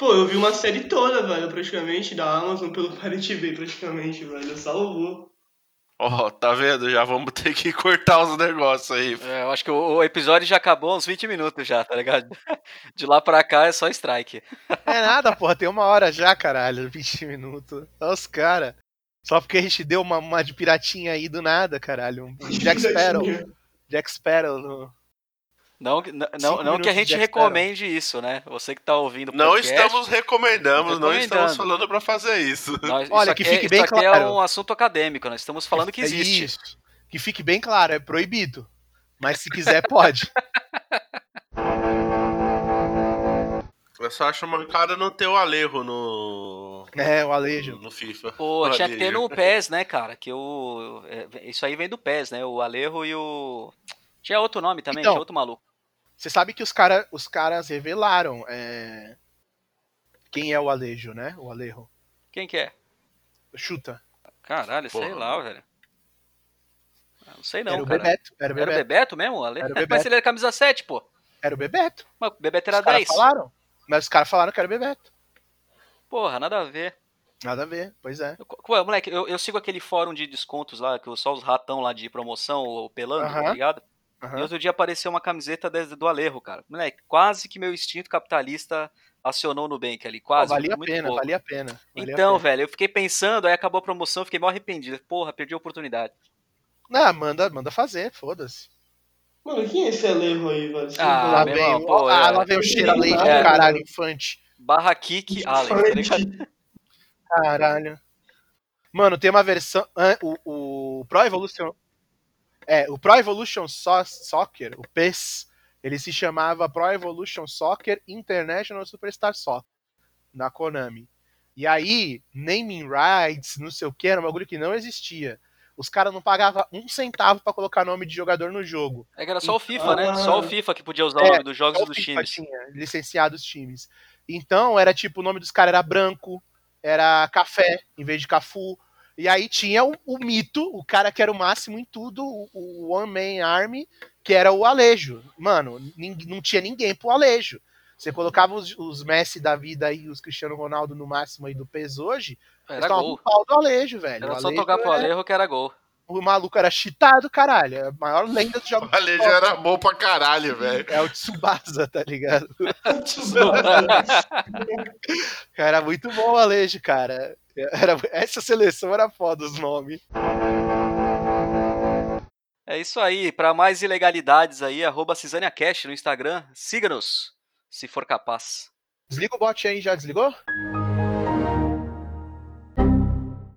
Pô, eu vi uma série toda, velho, praticamente, da Amazon pelo Pirate Bay, praticamente, velho. Salvou. Ó, tá vendo? Já vamos ter que cortar os negócios aí. É, eu acho que o, o episódio já acabou uns 20 minutos já, tá ligado? De lá pra cá é só strike. É nada, porra, tem uma hora já, caralho, 20 minutos. Olha os caras. Só porque a gente deu uma, uma de piratinha aí do nada, caralho. Um Jack Sparrow. Jack Sparrow no. Não, não, não, não que a gente recomende isso, né? Você que tá ouvindo Não podcast, estamos recomendando, não estamos falando pra fazer isso. nós- Olha, isso que aqui é- fique bem isso aqui é claro. um assunto acadêmico, nós estamos falando que É existe. isso. Que fique bem claro, é proibido. Mas se quiser, pode. Eu só acho mancada não ter o Alejo no. É, o Alejo. No FIFA. Pô, O tinha que ter Alejo. no PES, né, cara? Que o. é, Isso aí vem do PES, né? O Alejo e o. Tinha outro nome também, Então. tinha outro maluco. Você sabe que os, cara, os caras revelaram é, quem é o Alejo, né? O Alejo. Quem que é? Chuta. Caralho, sei Porra. lá, velho. Ah, Não sei não, era o cara. Bebeto. Era o Era o Bebeto. Bebeto mesmo? o Ale? Era o Mas Bebeto. ele era camisa 7, pô. Era o Bebeto. Mas o Bebeto era os caras 10. falaram. Mas os caras falaram que era o Bebeto. Porra, nada a ver. Nada a ver, pois é. Eu- Ué, moleque, eu, eu sigo aquele fórum de descontos lá, que eu- só os ratão lá de promoção, o pelando, tá Aham. Ligado? E outro dia apareceu uma camiseta do Alejo, cara. Moleque, quase que meu instinto capitalista acionou no Nubank ali, Pô, quase. valia a pena, valia a pena. valia a Então, pena. velho, eu fiquei pensando, aí acabou a promoção, eu fiquei mal arrependido. Porra, perdi a oportunidade. Não, manda, manda fazer, foda-se. Mano, quem é esse Alejo aí, velho? Ah, lá, meu vem, irmão, pô, ah, é. lá vem o cheiro a leite do É. caralho, infante. Barra Kick Allen, tá? Caralho. Mano, tem uma versão. ah, O, o Pro Evolution. É, o Pro Evolution So- Soccer, o PES, ele se chamava Pro Evolution Soccer International Superstar Soccer, na Konami. E aí, naming rights, não sei o que, era um bagulho que não existia. Os caras não pagavam um centavo pra colocar nome de jogador no jogo. É que era só o FIFA, né? Ah. Só o FIFA que podia usar o É, nome dos jogos e o dos FIFA times. tinha licenciado os times. Então, era tipo, o nome dos caras era branco, era café, em vez de Cafu. E aí tinha o, o mito, o cara que era o máximo em tudo, o, o One Man Army, que era o Alejo. Mano, não tinha ninguém pro Alejo. Você colocava os, os Messi da vida aí, os Cristiano Ronaldo no máximo aí do PES hoje, Era gol. um pau do Alejo, velho. Era só tocar pro era- Alejo que era gol. O maluco era cheatado, caralho. É a maior lenda do jogo. O Alejo era bom pra caralho, velho. É o Tsubasa, tá ligado? Cara, era muito bom o Alejo, cara. Era, essa seleção era foda os nomes. É isso aí. Pra mais ilegalidades aí, arroba CisâniaCast no Instagram. Siga-nos, se for capaz. Desliga o bot aí, já desligou?